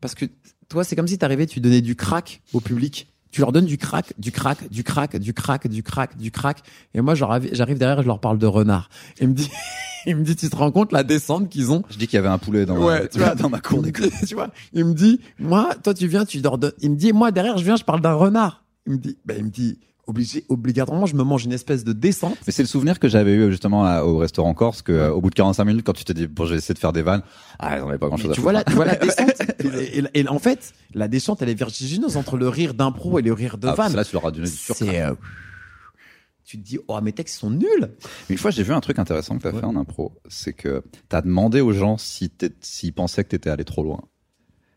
Parce que toi, c'est comme si t'arrivais, tu donnais du crack au public. Tu leur donnes du crack, du crack, du crack, du crack, du crack, du crack. Et moi, j'arrive derrière, je leur parle de renard. Il me dit, il me dit, tu te rends compte la descente qu'ils ont? Je dis qu'il y avait un poulet dans, Ouais, ma, tu vois, dans ma cour d'école. tu vois, il me dit, moi, toi, tu viens, tu leur donnes. Il me dit, moi, derrière, je viens, je parle d'un renard. Il me dit, ben, il me dit, obligé, obligatoirement, je me mange une espèce de descente. Mais c'est le souvenir que j'avais eu justement à- au restaurant Corse que euh, au bout de 45 minutes quand tu t'es dit bon je vais essayer de faire des vannes, ah j'en avais pas grand chose Mais à tu vois, la, tu vois la descente. et, et- et en fait, la descente, elle est vertigineuse entre le rire d'impro et le rire de Ah, vanne. là tu leur as donné du. C'est, euh, tu te dis, oh, mes textes sont nuls. Une fois j'ai vu un truc intéressant que t'as fait en impro, c'est que t'as demandé aux gens si s'ils pensaient que t'étais allé trop loin.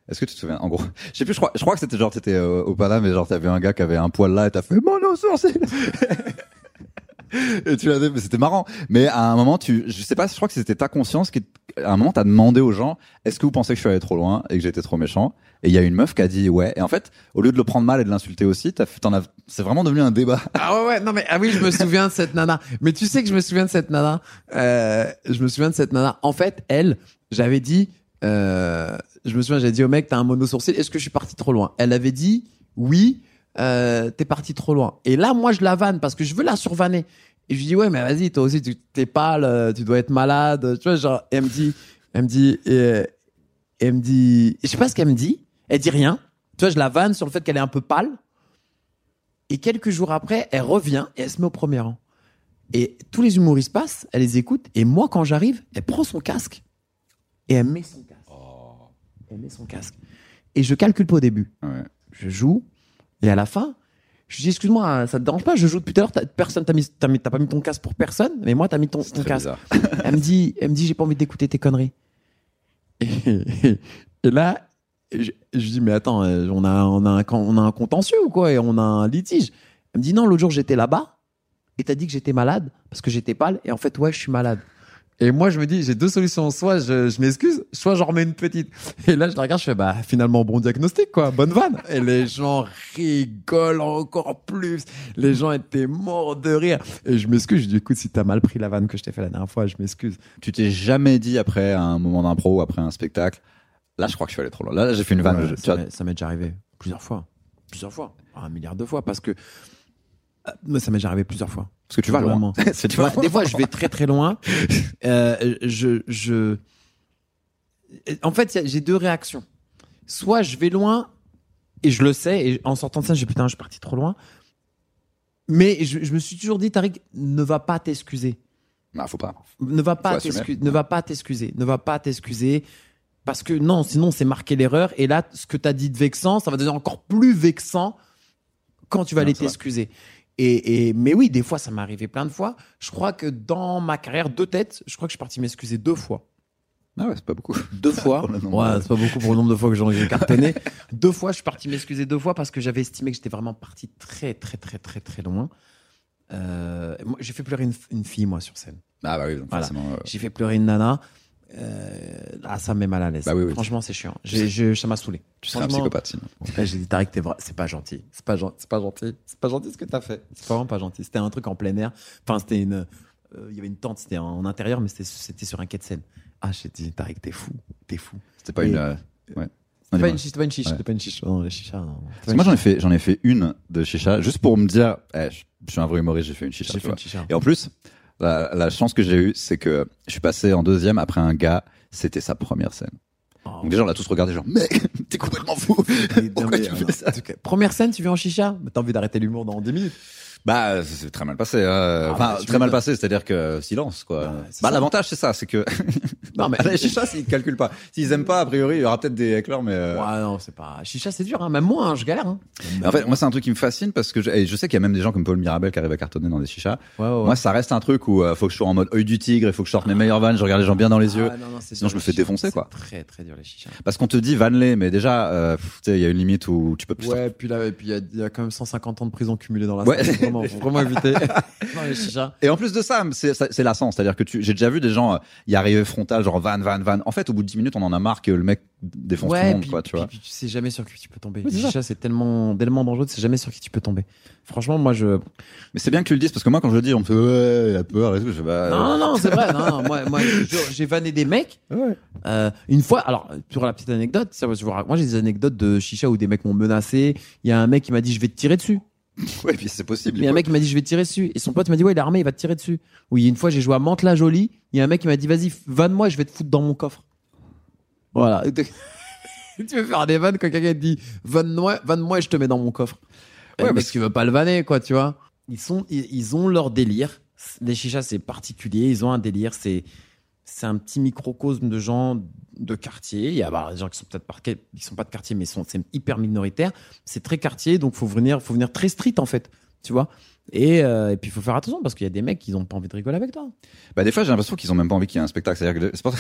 Est-ce que tu te souviens En gros, je sais plus, je crois, je crois que c'était genre t'étais euh, au Panama, mais genre t'avais un gars qui avait un poil là et t'as fait mon sourcil. et tu l'as dit, mais c'était marrant. Mais à un moment, tu, je sais pas, je crois que c'était ta conscience qui, à un moment, t'as demandé aux gens, est-ce que vous pensez que je suis allé trop loin et que j'étais trop méchant? Et il y a une meuf qui a dit ouais. Et en fait, au lieu de le prendre mal et de l'insulter aussi, t'as, t'en as, c'est vraiment devenu un débat. Ah ouais, ouais, non mais ah oui, je me souviens de cette nana. Mais tu sais que je me souviens de cette nana. Euh, je me souviens de cette nana. En fait, elle, j'avais dit, euh, je me souviens, j'avais dit au mec, t'as un mono sourcil. Est-ce que je suis parti trop loin? Elle avait dit oui. Euh, t'es parti trop loin. Et là, moi, je la vanne parce que je veux la survanner. Et je lui dis ouais, mais vas-y, toi aussi, t'es pâle, euh, tu dois être malade. Tu vois, genre, et elle me dit, elle me dit, euh, elle me dit, je sais pas ce qu'elle me dit. Elle dit rien. Tu vois, je la vanne sur le fait qu'elle est un peu pâle. Et quelques jours après, elle revient et elle se met au premier rang. Et tous les humoristes passent, elle les écoute. Et moi, quand j'arrive, elle prend son casque et elle met son. Elle met son casque. Et je calcule pas au début. Ouais. Je joue. Et à la fin, je dis, excuse-moi, ça te dérange pas Je joue depuis tout à l'heure. t'as- Personne t'a mis, t'as mis- t'as pas mis ton casque pour personne, mais moi, t'as mis ton, casque. Elle me dit, elle me dit, j'ai pas envie d'écouter tes conneries. Et, et là, je, je dis, mais attends, euh, on a, on a un, on a un contentieux ou quoi Et on a un litige. Elle me dit, non, l'autre jour, j'étais là-bas et t'as dit que j'étais malade parce que j'étais pâle. Et en fait, ouais, je suis malade. Et moi, je me dis, j'ai deux solutions. Soit je, je m'excuse, soit j'en remets une petite. Et là, je la regarde, je fais, bah, finalement, bon diagnostic, quoi. Bonne vanne. Et les gens rigolent encore plus. Les gens étaient morts de rire. Et je m'excuse. Je dis, écoute, si t'as mal pris la vanne que je t'ai fait la dernière fois, je m'excuse. Tu t'es jamais dit après un moment d'impro ou après un spectacle, là, je crois que je suis allé trop loin. Là, j'ai fait une vanne. Ouais, je- ça m'est déjà arrivé plusieurs fois. Plusieurs fois. Un milliard de fois. Parce que, euh, mais ça m'est déjà arrivé plusieurs fois. parce que tu vas loin. Tu vas des fois, je vais très très loin. Euh, je, je... En fait, j'ai deux réactions. Soit je vais loin et je le sais, et en sortant de ça, j'ai putain, je suis parti trop loin. Mais je, je me suis toujours dit, Tariq, ne va pas t'excuser. Non, faut pas. Ne va pas t'excuser. Ne va pas t'excuser. Ne va pas t'excuser. Parce que non, sinon c'est marquer l'erreur. Et là, ce que tu as dit de vexant, ça va devenir encore plus vexant quand tu vas Non, aller t'excuser. Et, et, mais oui, des fois, ça m'est arrivé plein de fois. Je crois que dans ma carrière, deux têtes, je crois que je suis parti m'excuser deux fois. Ah ouais, c'est pas beaucoup. Deux fois. Ouais, c'est pas beaucoup pour le nombre de fois que j'en ai cartonné. deux fois, je suis parti m'excuser deux fois parce que j'avais estimé que j'étais vraiment parti très, très, très, très, très loin. Euh, j'ai fait pleurer une, une fille, moi, sur scène. Ah bah oui, donc Voilà. forcément. euh, J'ai fait pleurer une nana. Euh, ah, ça me met mal à l'aise. Bah oui, oui. Franchement, c'est chiant. Je- ça m'a saoulé. tu serais un psychopathe sinon. J'ai dit, Tariq, t'es vrai. C'est pas gentil. C'est pas, gen- pas gentil. C'est pas gentil ce que t'as fait. C'est vraiment pas gentil. C'était un truc en plein air. Enfin, c'était une. euh, Il y avait une tente, c'était en intérieur, mais c'était- sur un quai de Seine. Ah, j'ai dit, Tariq, t'es fou. T'es fou. C'était pas Et- une. euh, Ouais. C'était pas une chiche, c'était pas une chiche. Ouais. C'était pas une chiche. Non. Parce que moi j'en ai fait ai fait une de chicha juste pour me dire eh, je, suis un vrai humoriste j'ai fait une chicha fait une chicha. et en plus la, la chance que j'ai eue c'est que je suis passé en deuxième après un gars c'était sa première scène. Oh, donc déjà on l'a tous regardé genre mec t'es complètement fou. Mais pourquoi mais, tu euh, fais ça Première scène, tu viens en chicha. Mais T'as envie d'arrêter l'humour dans 10 minutes. Bah c'est très mal passé. Ah, enfin bah, tu très mal passé c'est à dire que silence quoi Bah, bah l'avantage c'est ça c'est que Non, mais. la chicha s'ils calculent pas s'ils aiment pas a priori il y aura peut-être des éclairs mais euh, Ouais, non, c'est pas. Chicha, c'est dur, hein. Même moi, hein, je galère. Hein. en fait moi c'est un truc qui me fascine parce que je, et je sais qu'il y a même des gens comme Paul Mirabel qui arrivent à cartonner dans des chichas Ouais, ouais, ouais. Moi, ça reste un truc où euh, faut que je sois en mode œil du tigre, il faut que je sorte mes meilleures vannes, je regarde les gens bien dans les yeux. Ah, non, non, c'est Sinon, je me fais défoncer, quoi. Très, très dur, les chichas. Parce qu'on te dit vanne-les, mais déjà, euh, il y a une limite où tu peux plus. Ouais, puis là, et puis il y, a- il y a quand même 150 ans de prison cumulée dans la Ouais. Faut Vraiment, éviter. non. Et en plus de ça, c'est lassant. C'est-à-dire que tu, j'ai déjà vu des gens euh, y arriver frontal, genre van, van, van. En fait, au bout de 10 minutes, on en a marre que le mec défonce tout le monde, puis, quoi, tu puis- vois. puis tu sais jamais sur qui tu peux tomber. Oui, c'est tellement, tellement dangereux, tu sais jamais sur qui tu peux tomber. Franchement, moi, je. Mais c'est bien que tu le dises parce que moi, quand je le dis, on me fait ouais, il a peur et tout. Je bah, Non, non, non, c'est vrai. Non, non, moi, j'ai vanné des mecs. Ouais. Euh, une fois, alors, pour la petite anecdote, ça, je vous raconte- moi j'ai des anecdotes de chicha où des mecs m'ont menacé. Il y a un mec qui m'a dit je vais te tirer dessus. Ouais, puis c'est possible. Il y a un mec qui m'a dit je vais tirer dessus. Et son pote m'a dit ouais, il est armé, il va te tirer dessus. Oui, une fois j'ai joué à Mante la Jolie. Il y a un mec qui m'a dit vas-y, vanne-moi, je vais te foutre dans mon coffre. Voilà. tu veux faire des vannes quand quelqu'un te dit vanne-moi, vanne-moi et je te mets dans mon coffre. Ouais, mais parce qu'il veut pas le vanner, quoi, tu vois. Ils, sont, ils, ils ont leur délire. Les chichas, c'est particulier. Ils ont un délire. C'est, c'est un petit microcosme de gens de quartier. Il y a bah, des gens qui sont peut-être pas, qui sont pas de quartier, mais sont, c'est hyper minoritaire. C'est très quartier, donc faut venir, faut venir très street, en fait. Tu vois. Et, euh, et puis, il faut faire attention parce qu'il y a des mecs qui ont pas envie de rigoler avec toi. Bah, des fois, j'ai l'impression qu'ils ont même pas envie qu'il y ait un spectacle. C'est pour,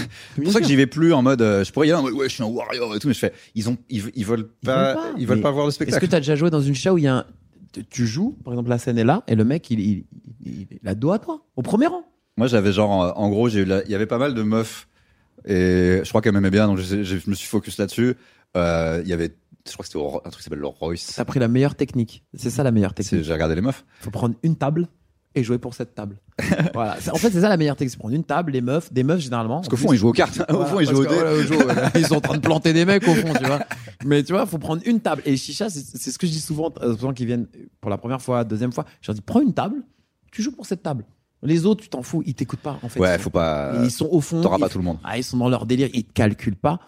ça que j'y vais plus en mode, euh, je pourrais y aller en mode, ouais, je suis un warrior et tout, mais je fais, ils ont, ils, ils veulent pas, veulent pas, ils veulent pas voir le Est-ce que spectacle. tu as déjà joué dans une chicha où il y a un. tu- joues, par exemple, la scène est là, et le mec, il, il, il, il a dos à toi, au premier rang? Moi, j'avais genre, en gros, j'ai il y avait pas mal de meufs et je crois qu'elles m'aimaient bien, donc je, je- je me suis focus là-dessus. Euh, Il y avait, je crois que c'était un truc qui s'appelle le Royce. T'as pris la meilleure technique. C'est ça la meilleure technique. J'ai regardé les meufs. faut prendre une table et jouer pour cette table. voilà. En fait, c'est ça la meilleure technique. C'est prendre une table, les meufs, des meufs généralement. Parce qu'au fond, ils jouent aux cartes. au fond, ils jouent au dé. Ils sont en train de planter des mecs au fond, tu vois. Mais tu vois, faut prendre une table. Et chicha, c'est ce que je dis souvent euh, aux gens qui viennent pour la première fois, deuxième fois. Je leur dis, prends une table, tu joues pour cette table. Les autres, tu t'en fous, ils t'écoutent pas en fait. Ouais, faut pas. Ils sont au fond. T'auras ils- pas tout le monde. Ah, ils sont dans leur délire, ils te calculent pas.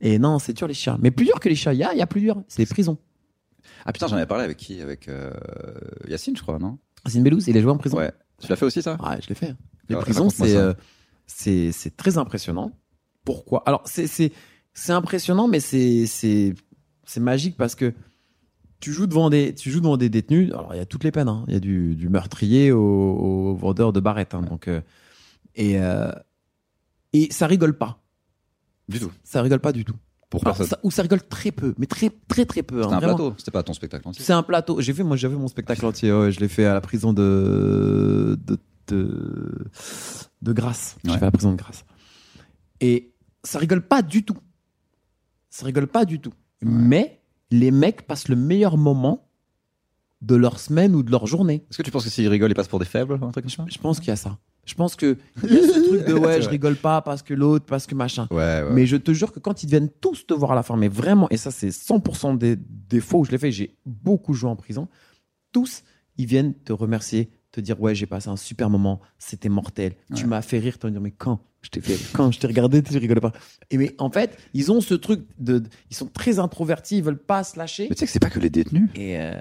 Et non, c'est dur les chiens. Mais plus dur que les chats, il y a, y a plus dur. C'est les prisons. Ah putain, j'en avais parlé avec qui? Avec euh, Yacine, je crois, non? Racine Bellous, il est joué en prison. Ouais. Tu l'as fait aussi, ça? Ouais, je l'ai fait. Les Ah, prisons, c'est euh, c'est c'est très impressionnant. Pourquoi? Alors c'est c'est c'est impressionnant, mais c'est c'est c'est magique parce que tu joues devant des tu joues devant des détenus. Alors il y a toutes les peines. hein. Il y a du, du meurtrier au, au vendeur de barrettes. hein. Donc euh, et euh, et ça rigole pas. Du tout. Ça rigole pas du tout. Pour Alors, personne. ça- ou ça rigole très peu, mais très très très peu. hein, C'était un vraiment. plateau, c'était pas ton spectacle entier. C'est un plateau. J'ai fait, moi, j'avais mon spectacle entier. ouais, je l'ai fait à la prison de, de de, de Grasse. J'ai Ouais. fait la prison de Grasse. Et ça rigole pas du tout. Ça rigole pas du tout. Mais les mecs passent le meilleur moment de leur semaine ou de leur journée. Est-ce que tu penses que s'ils rigolent, ils passent pour des faibles ou un truc comme ça? Je pense qu'il y a ça. Je pense que il y a ce truc de ouais, je rigole pas parce que l'autre, parce que machin. Ouais, ouais. Mais je te jure que quand ils viennent tous te voir à la fin, mais vraiment, et ça c'est 100% des, des fois où je l'ai fait, j'ai beaucoup joué en prison, tous, ils viennent te remercier, te dire ouais, j'ai passé un super moment, c'était mortel, tu m'as fait rire, te dire mais quand? Je t'ai fait, quand je t'ai regardé, tu rigolais pas. Et mais en fait, ils ont ce truc de, ils sont très introvertis, ils veulent pas se lâcher. Mais tu sais que c'est pas que les détenus. Et euh,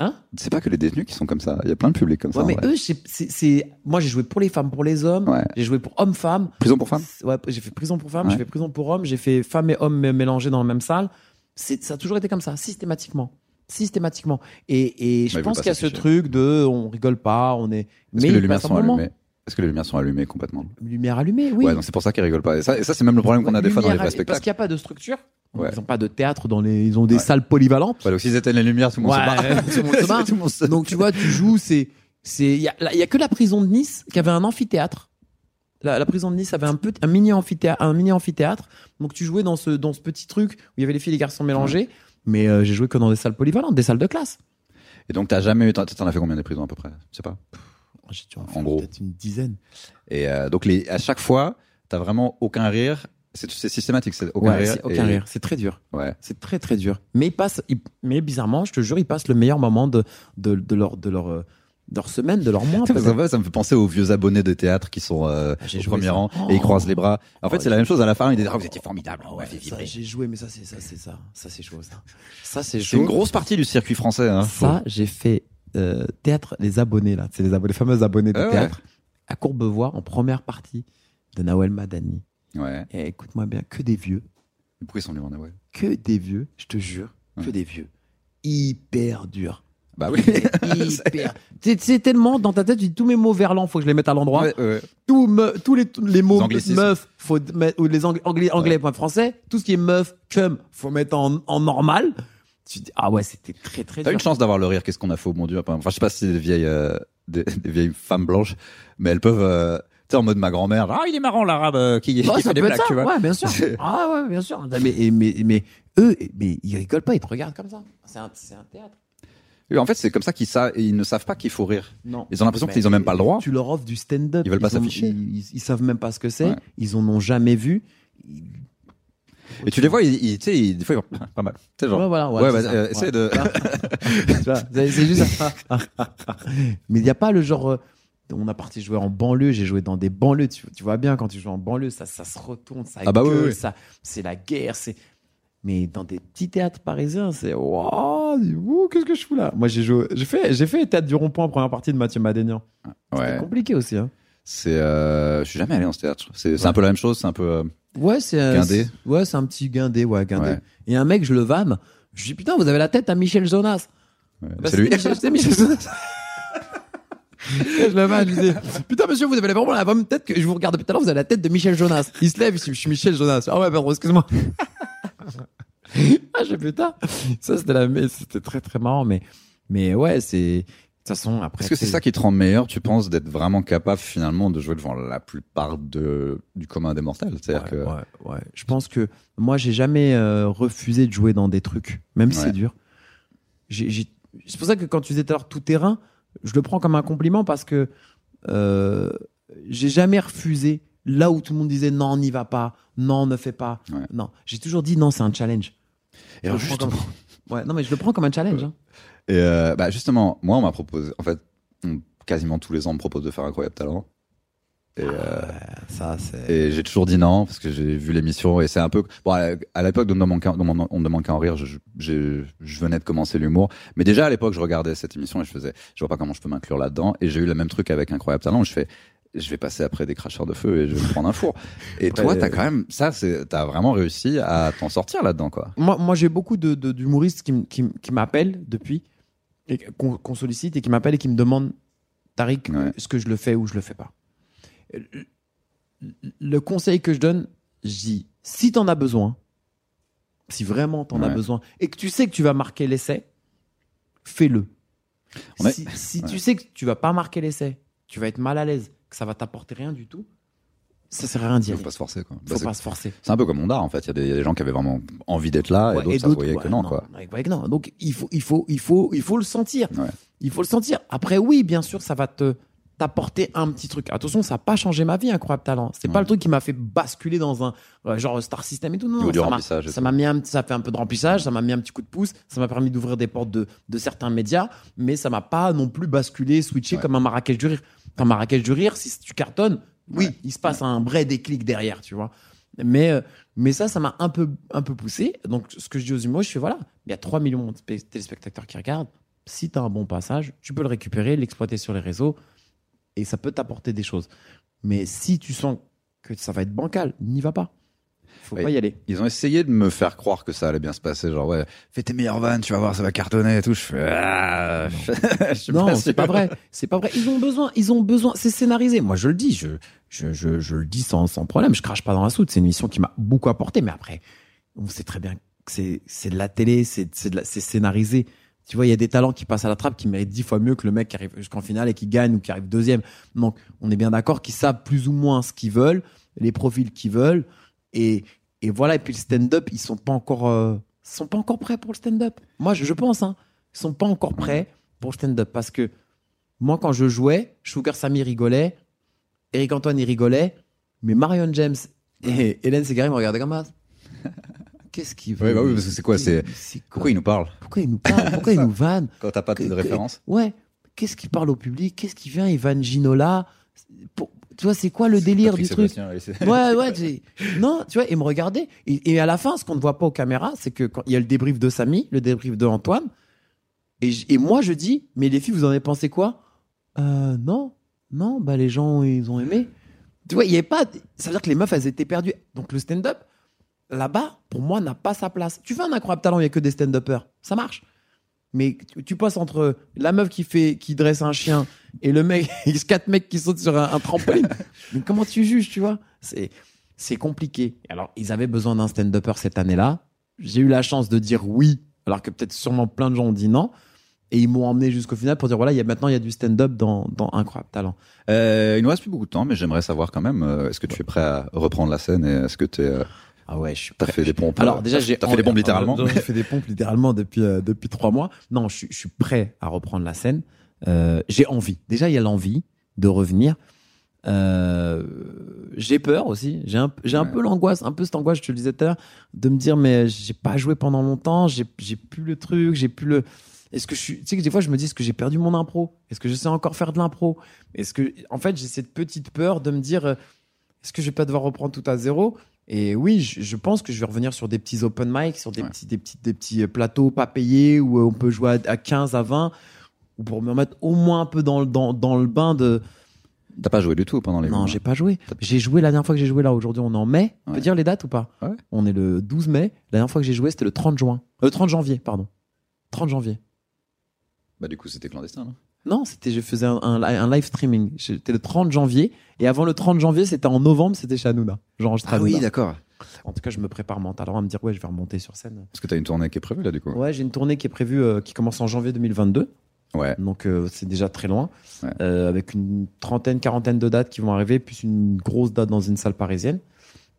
hein? C'est pas que les détenus qui sont comme ça. Il y a plein de publics comme ça. Ouais, mais eux, c'est- moi j'ai joué pour les femmes, pour les hommes, Ouais. j'ai joué pour hommes-femmes. Prison pour femmes? Ouais, j'ai fait prison pour femmes, Ouais. j'ai fait prison pour hommes, j'ai fait femmes et hommes mé- mélangés dans la même salle. C'est, ça a toujours été comme ça, systématiquement. Systématiquement. Et, et je pense qu'il y a ce truc de on rigole pas, on est. Est-ce mais que les il lumières sont allumées Est-ce que les lumières sont allumées complètement? Lumière allumée, oui. Ouais, donc c'est pour ça qu'ils rigolent pas. Et ça, et ça c'est même le problème qu'on a des fois dans les vrais allumée, Parce spectacles. qu'il n'y a pas de structure. Ouais. Ils n'ont pas de théâtre dans les. Ils ont des Ouais. salles polyvalentes. Ouais, donc s'ils éteignent les lumières, tout le monde se Ouais, barre. tout le monde se barre. Donc tu vois, tu joues, c'est. c'est- Il y y a que la prison de Nice qui avait un amphithéâtre. La, la prison de Nice avait un, peu, un, mini amphithéâtre, un mini amphithéâtre. Donc tu jouais dans ce, dans ce petit truc où il y avait les filles et les garçons mélangés. Mais euh, j'ai joué que dans des salles polyvalentes, des salles de classe. Et donc t'as jamais eu, t'en as fait combien des prisons à peu près? Je sais pas. J'ai dû en gros. peut-être une dizaine. Et euh, donc les, à chaque fois, t'as vraiment aucun rire. C'est c'est systématique, c'est aucun Ouais, rire. c'est aucun et- rire. C'est très dur. Ouais. C'est très très dur. Mais ils passent, ils- mais bizarrement, je te jure, ils passent le meilleur moment de, de, de leur, de leur, euh, de leur semaine, de leur mois. Ça, peut-être. ça, ça me fait penser aux vieux abonnés de théâtre qui sont euh, Ah, au premier ça. rang Oh. et ils croisent les bras. En fait, Oh, c'est la même chose à la fin. Ils disent ah, vous étiez formidable. Ouais, j'ai joué, mais ça c'est ça c'est ça, ça c'est chaud ça. Ça c'est C'est chaud. une grosse partie du circuit français. Hein. Ça j'ai fait euh, théâtre les abonnés là, c'est les abonnés, les fameux abonnés de Ah ouais. théâtre à Courbevoie en première partie de Nawel Madani. Ouais. Et écoute-moi bien, que des vieux, Pourquoi ils sont venus en ouais. que des vieux, je te jure, que des vieux, hyper dur. Bah oui. hyper. C'est tellement dans ta tête, tu dis tous mes mots verlans, faut que je les mette à l'endroit. Ouais, ouais. Me- tous les, tous les mots Les meuf, faut mettre, ou les ang- anglais, anglais point français, tout ce qui est meuf, cum, faut mettre en, en normal. Tu dis, ah ouais, c'était très très T'as une chance d'avoir le rire. Qu'est-ce qu'on a fait au bon Dieu? Enfin, je sais pas si c'est des vieilles, euh, des, des vieilles femmes blanches, mais elles peuvent, euh, tu sais, en mode ma grand-mère. Ah, il est marrant l'arabe euh, qui, Ouais, qui fait des blagues, tu vois. Ouais, bien sûr. Ah ouais, bien sûr. Mais, mais, mais, eux, mais ils rigolent pas, ils te regardent comme ça. C'est un, c'est un théâtre. En fait, c'est comme ça qu'ils savent. Ils ne savent pas qu'il faut rire. Non. Ils ont l'impression qu'ils ont même pas le droit. Tu leur offres du stand-up. Ils veulent pas s'afficher. Ils, ils- ils savent même pas ce que c'est. Ouais. Ils en ont jamais vu. Ils- Et tu les vois, ils, ils- tu sais, ils- des fois, ils vont pas mal. Sais, genre. Ouais, voilà, ouais, ouais, c'est bah, euh, essaie de. C'est c'est juste. Mais il n'y a pas le genre. euh, On a parti jouer en banlieue, j'ai joué dans des banlieues. Tu, tu vois bien, quand tu joues en banlieue, ça, ça se retourne, ça Ah bah oui, gueule, oui. ça, c'est la guerre. c'est Mais dans des petits théâtres parisiens, c'est waouh, ouh, qu'est-ce que je fous là? Moi, j'ai joué, j'ai fait, j'ai fait théâtre du rond-point en première partie de Mathieu Madénian. C'était Ouais. compliqué aussi. Hein. C'est. Euh, je suis jamais allé en ce théâtre. C'est c'est un peu la même chose. C'est un peu. Ouais, c'est un- Guindé. Ouais, c'est un petit guindé, ouais, guindé. Ouais. Et un mec, je le vanne. Je dis putain, vous avez la tête à Michel Jonas. ouais. Bah, c'est lui. Michel, c'est Michel Jonas. Je le vanne, je lui dis putain monsieur, vous avez vraiment la bonne tête que je vous regarde depuis tout à l'heure, vous avez la tête de Michel Jonas. Il se lève, je suis Michel Jonas. Ah ouais, pardon, excuse-moi. ah, je putain. Ça, c'était la, mais c'était très très marrant, mais, mais ouais, c'est, toute façon, après. Est-ce que c'est ça qui te rend meilleur, tu penses, d'être vraiment capable finalement de jouer devant la plupart de, du commun des mortels C'est-à-dire ouais, que. ouais, ouais. Je pense que moi, j'ai jamais euh, refusé de jouer dans des trucs, même si c'est dur. C'est pour ça que quand tu disais tout à l'heure tout terrain, je le prends comme un compliment parce que euh, j'ai jamais refusé là où tout le monde disait non, n'y va pas, non, ne fais pas. Non, j'ai toujours dit non, c'est un challenge. Et alors, justement, comme- Ouais, non, mais je le prends comme un challenge. hein. Et euh, bah justement, moi, on m'a proposé, en fait, on- quasiment tous les ans, on me propose de faire Incroyable Talent. Et, euh, Ça, c'est. et j'ai toujours dit non, parce que j'ai vu l'émission, et c'est un peu... Bon, à l'époque, On ne demande qu'à- en rire, je, je, je venais de commencer l'humour. Mais déjà, à l'époque, je regardais cette émission et je faisais, je vois pas comment je peux m'inclure là-dedans. Et j'ai eu le même truc avec Incroyable Talent, où je fais, je vais passer après des cracheurs de feu et je vais prendre un four. Et Après, toi, t'as quand même, ça, t'as vraiment réussi à t'en sortir là-dedans, quoi. Moi, moi j'ai beaucoup de, d'humoristes qui, m'appellent depuis, qu'on, sollicite et qui m'appellent et qui me demandent Tariq, Ouais. est-ce que je le fais ou je le fais pas Le- conseil que je donne, je dis si t'en as besoin, si vraiment t'en as Ouais. besoin et que tu sais que tu vas marquer l'essai, fais-le. Si, tu sais que tu vas pas marquer l'essai, tu vas être mal à l'aise, que ça va t'apporter rien du tout, ça sert à rien d'y Il aller. faut pas se forcer, quoi. Bah, Faut c'est- pas se forcer. c'est un peu comme Mondar, en fait. Il y, a des- il y a des gens qui avaient vraiment envie d'être là, Ouais, et d'autres, ça se voyait ouais, que non, quoi. ouais, non. Donc il faut, il faut, il faut, il faut le sentir. Il faut le sentir. Après, oui, bien sûr, ça va te t'apporter un petit truc. Attention, ça n'a pas changé ma vie, incroyable talent. C'est pas Ouais. le truc qui m'a fait basculer dans un euh, genre Star System et tout. Non, non, ça m'a- ça m'a mis un, ça a fait un peu de remplissage, ça m'a mis un petit coup de pouce, ça m'a permis d'ouvrir des portes de, de certains médias, mais ça m'a pas non plus basculé, switché Ouais. comme un Marrakech du rire. Un Marrakech du rire, si tu cartonnes, oui, Ouais. il se passe un vrai déclic derrière, tu vois. Mais, euh, mais ça, ça m'a un peu, un peu poussé. Donc, ce que je dis aux humoristes, je fais voilà, il y a 3 millions de téléspectateurs qui regardent. Si tu as un bon passage, tu peux le récupérer, l'exploiter sur les réseaux et ça peut t'apporter des choses. Mais si tu sens que ça va être bancal, n'y va pas. Faut Ouais. pas y aller. Ils ont essayé de me faire croire que ça allait bien se passer. Genre, ouais, fais tes meilleures vannes, tu vas voir, ça va cartonner et tout. Je fais, ah, je Non, c'est pas vrai. C'est pas vrai. Ils ont besoin. Ils ont besoin. C'est scénarisé. Moi, je le dis. Je, je, je, je le dis sans, sans problème. Je crache pas dans la soude. C'est une mission qui m'a beaucoup apporté. Mais après, on sait très bien que c'est, de la télé. C'est scénarisé. Tu vois, il y a des talents qui passent à la trappe qui méritent dix fois mieux que le mec qui arrive jusqu'en finale et qui gagne ou qui arrive deuxième. Donc, on est bien d'accord qu'ils savent plus ou moins ce qu'ils veulent, les profils qu'ils veulent. Et, et voilà. Et puis le stand-up, ils sont pas encore, euh, sont pas encore prêts pour le stand-up. Moi, je, je pense, hein, ils sont pas encore prêts pour le stand-up parce que moi, quand je jouais, Sugar Sammy rigolait, Eric Antoine il rigolait, mais Marion James et Hélène Ségari me regardaient comme ça. Qu'est-ce qu'il veut bah oui, parce que c'est quoi, c'est- c'est quoi Pourquoi ils nous parlent Pourquoi il nous parle Pourquoi il nous vanne quand t'as pas de référence Ouais. Qu'est-ce qu'il parle au public Qu'est-ce qu'il vient Il vanne Ginola Pour- Tu vois, c'est quoi le délire Patrick du truc Ouais, ouais. Non, tu vois, et me regarder. Et, et à la fin, ce qu'on ne voit pas aux caméras, c'est que quand il y a le débrief de Samy, le débrief de Antoine, et, j- et moi je dis, mais les filles, vous en avez pensé quoi? Euh, Non, non, bah les gens, ils ont aimé. Tu vois, il y avait pas. Ça veut dire que les meufs, elles étaient perdues. Donc le stand-up, là-bas, pour moi, n'a pas sa place. Tu fais un incroyable talent, il n'y a que des stand-uppers. Ça marche. Mais tu, passes entre la meuf qui fait, qui dresse un chien et le mec, quatre mecs qui sautent sur un, un trampoline. Mais comment tu juges, tu vois? C'est, c'est compliqué. Alors, ils avaient besoin d'un stand-upper cette année-là. J'ai eu la chance de dire oui, alors que peut-être sûrement plein de gens ont dit non. Et ils m'ont emmené jusqu'au final pour dire voilà, il y a maintenant il y a du stand-up dans, dans Incroyable Talent. Euh, il nous reste plus beaucoup de temps, mais j'aimerais savoir quand même, euh, est-ce que tu es prêt à reprendre la scène et est-ce que tu Ah ouais, je suis fait des pompes Alors euh, déjà, j'ai T'as fait des pompes littéralement J'ai fait des pompes littéralement depuis euh, depuis trois mois. Non, je, suis- je suis prêt à reprendre la scène. Euh, j'ai envie. Déjà, il y a l'envie de revenir. Euh, j'ai peur aussi. J'ai un, j'ai un Ouais. peu l'angoisse, un peu cette angoisse, je te le disais tout à l'heure, de me dire mais j'ai pas joué pendant longtemps, j'ai, j'ai plus le truc, j'ai plus le. Est-ce que je suis. Tu sais que des fois, je me dis est-ce que j'ai perdu mon impro? Est-ce que je sais encore faire de l'impro? Est-ce que. En fait, j'ai cette petite peur de me dire est-ce que je vais pas devoir reprendre tout à zéro? Et oui, je, je pense que je vais revenir sur des petits open mic, sur des, Ouais. petits, des, petits, des petits plateaux pas payés où euh, on peut jouer à, à 15, à 20, ou pour me remettre au moins un peu dans, le- dans, dans le bain de. T'as pas joué du tout pendant les Non, j'ai pas joué. J'ai joué la dernière fois que j'ai joué là, aujourd'hui, on est en mai. On peut dire les dates ou pas? Ouais. On est le 12 mai. La dernière fois que j'ai joué, c'était le 30 juin. Euh, 30 janvier, pardon. 30 janvier. Bah du coup c'était clandestin. Non? Non, c'était, je faisais un, un, un live streaming. C'était le 30 janvier. Et avant le 30 janvier, c'était en novembre, c'était chez Hanouna. J'enregistrais ah oui d'accord. En tout cas, je me prépare mentalement à me dire, ouais, je vais remonter sur scène. Parce que t'as une tournée qui est prévue là du coup. Ouais, j'ai une tournée qui est prévue, euh, qui commence en janvier 2022. Ouais. Donc, euh, c'est déjà très loin. Ouais. Euh, avec une trentaine, quarantaine de dates qui vont arriver, plus une grosse date dans une salle parisienne.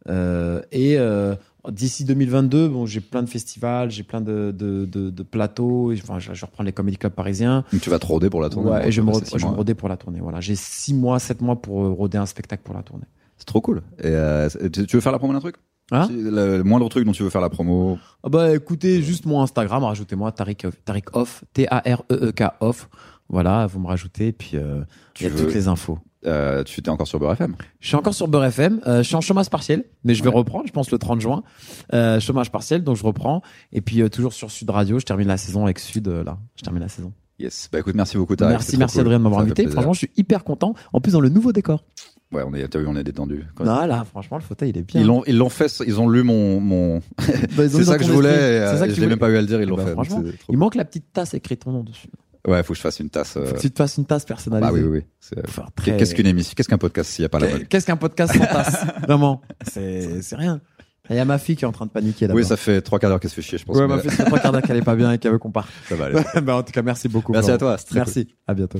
Euh, et euh, d'ici 2022, bon, j'ai plein de festivals, j'ai plein de, de, de, de plateaux. Enfin, je, reprendre les comedy clubs parisiens. Tu vas te roder pour la tournée. Ouais, et je vais me, re- je me roder pour la tournée. Voilà, j'ai six mois, sept mois pour euh, roder un spectacle pour la tournée. C'est trop cool. Et euh, tu veux faire la promo d'un truc? Hein? Le, moindre truc dont tu veux faire la promo. Ah bah écoutez, juste mon Instagram, rajoutez-moi Tariq, Tariq Off, T-A-R-E-E-K Off. Voilà, vous me rajoutez, et puis il y a veux- toutes les infos. Euh, tu étais encore sur Beurre FM. Je suis encore sur Beurre FM, euh, je suis en chômage partiel, mais je vais reprendre, je pense le 30 juin. Euh, chômage partiel, donc je reprends. Et puis toujours sur Sud Radio, je termine la saison avec Sud, là. Je termine la saison. Yes. Bah écoute, merci beaucoup. Tarek, merci, merci cool. Adrien de m'avoir invité. Franchement, je suis hyper content. En plus, dans le nouveau décor. Ouais, on est, t'as vu, on est détendu. quoi. Ah là, franchement, le fauteuil, il est bien. Ils l'ont, ils l'ont fait, ils ont lu mon, mon. Bah, C'est ça que je voulais. et, C'est ça que je l'ai même pas eu à le dire, ils l'ont Bah, fait. franchement, Il manque la petite tasse écrit ton nom dessus. Ouais, faut que je fasse une tasse. euh, Faut que tu te fasses une tasse personnalisée. Bah oui, oui, oui. Très- Qu'est-ce qu'une émission Qu'est-ce qu'un podcast s'il n'y a pas la mode Qu'est-ce qu'un podcast sans tasse Vraiment, c'est rien. Il y a ma fille qui est en train de paniquer là-bas. Oui, ça fait trois quarts d'heure qu'elle se fait chier, je pense. Ouais, ma fille, ça fait trois quarts d'heure qu'elle est pas bien et qu'elle veut qu'on parte. ça va aller. bah, en tout cas, merci beaucoup. Merci à toi. très cool. Merci. À bientôt.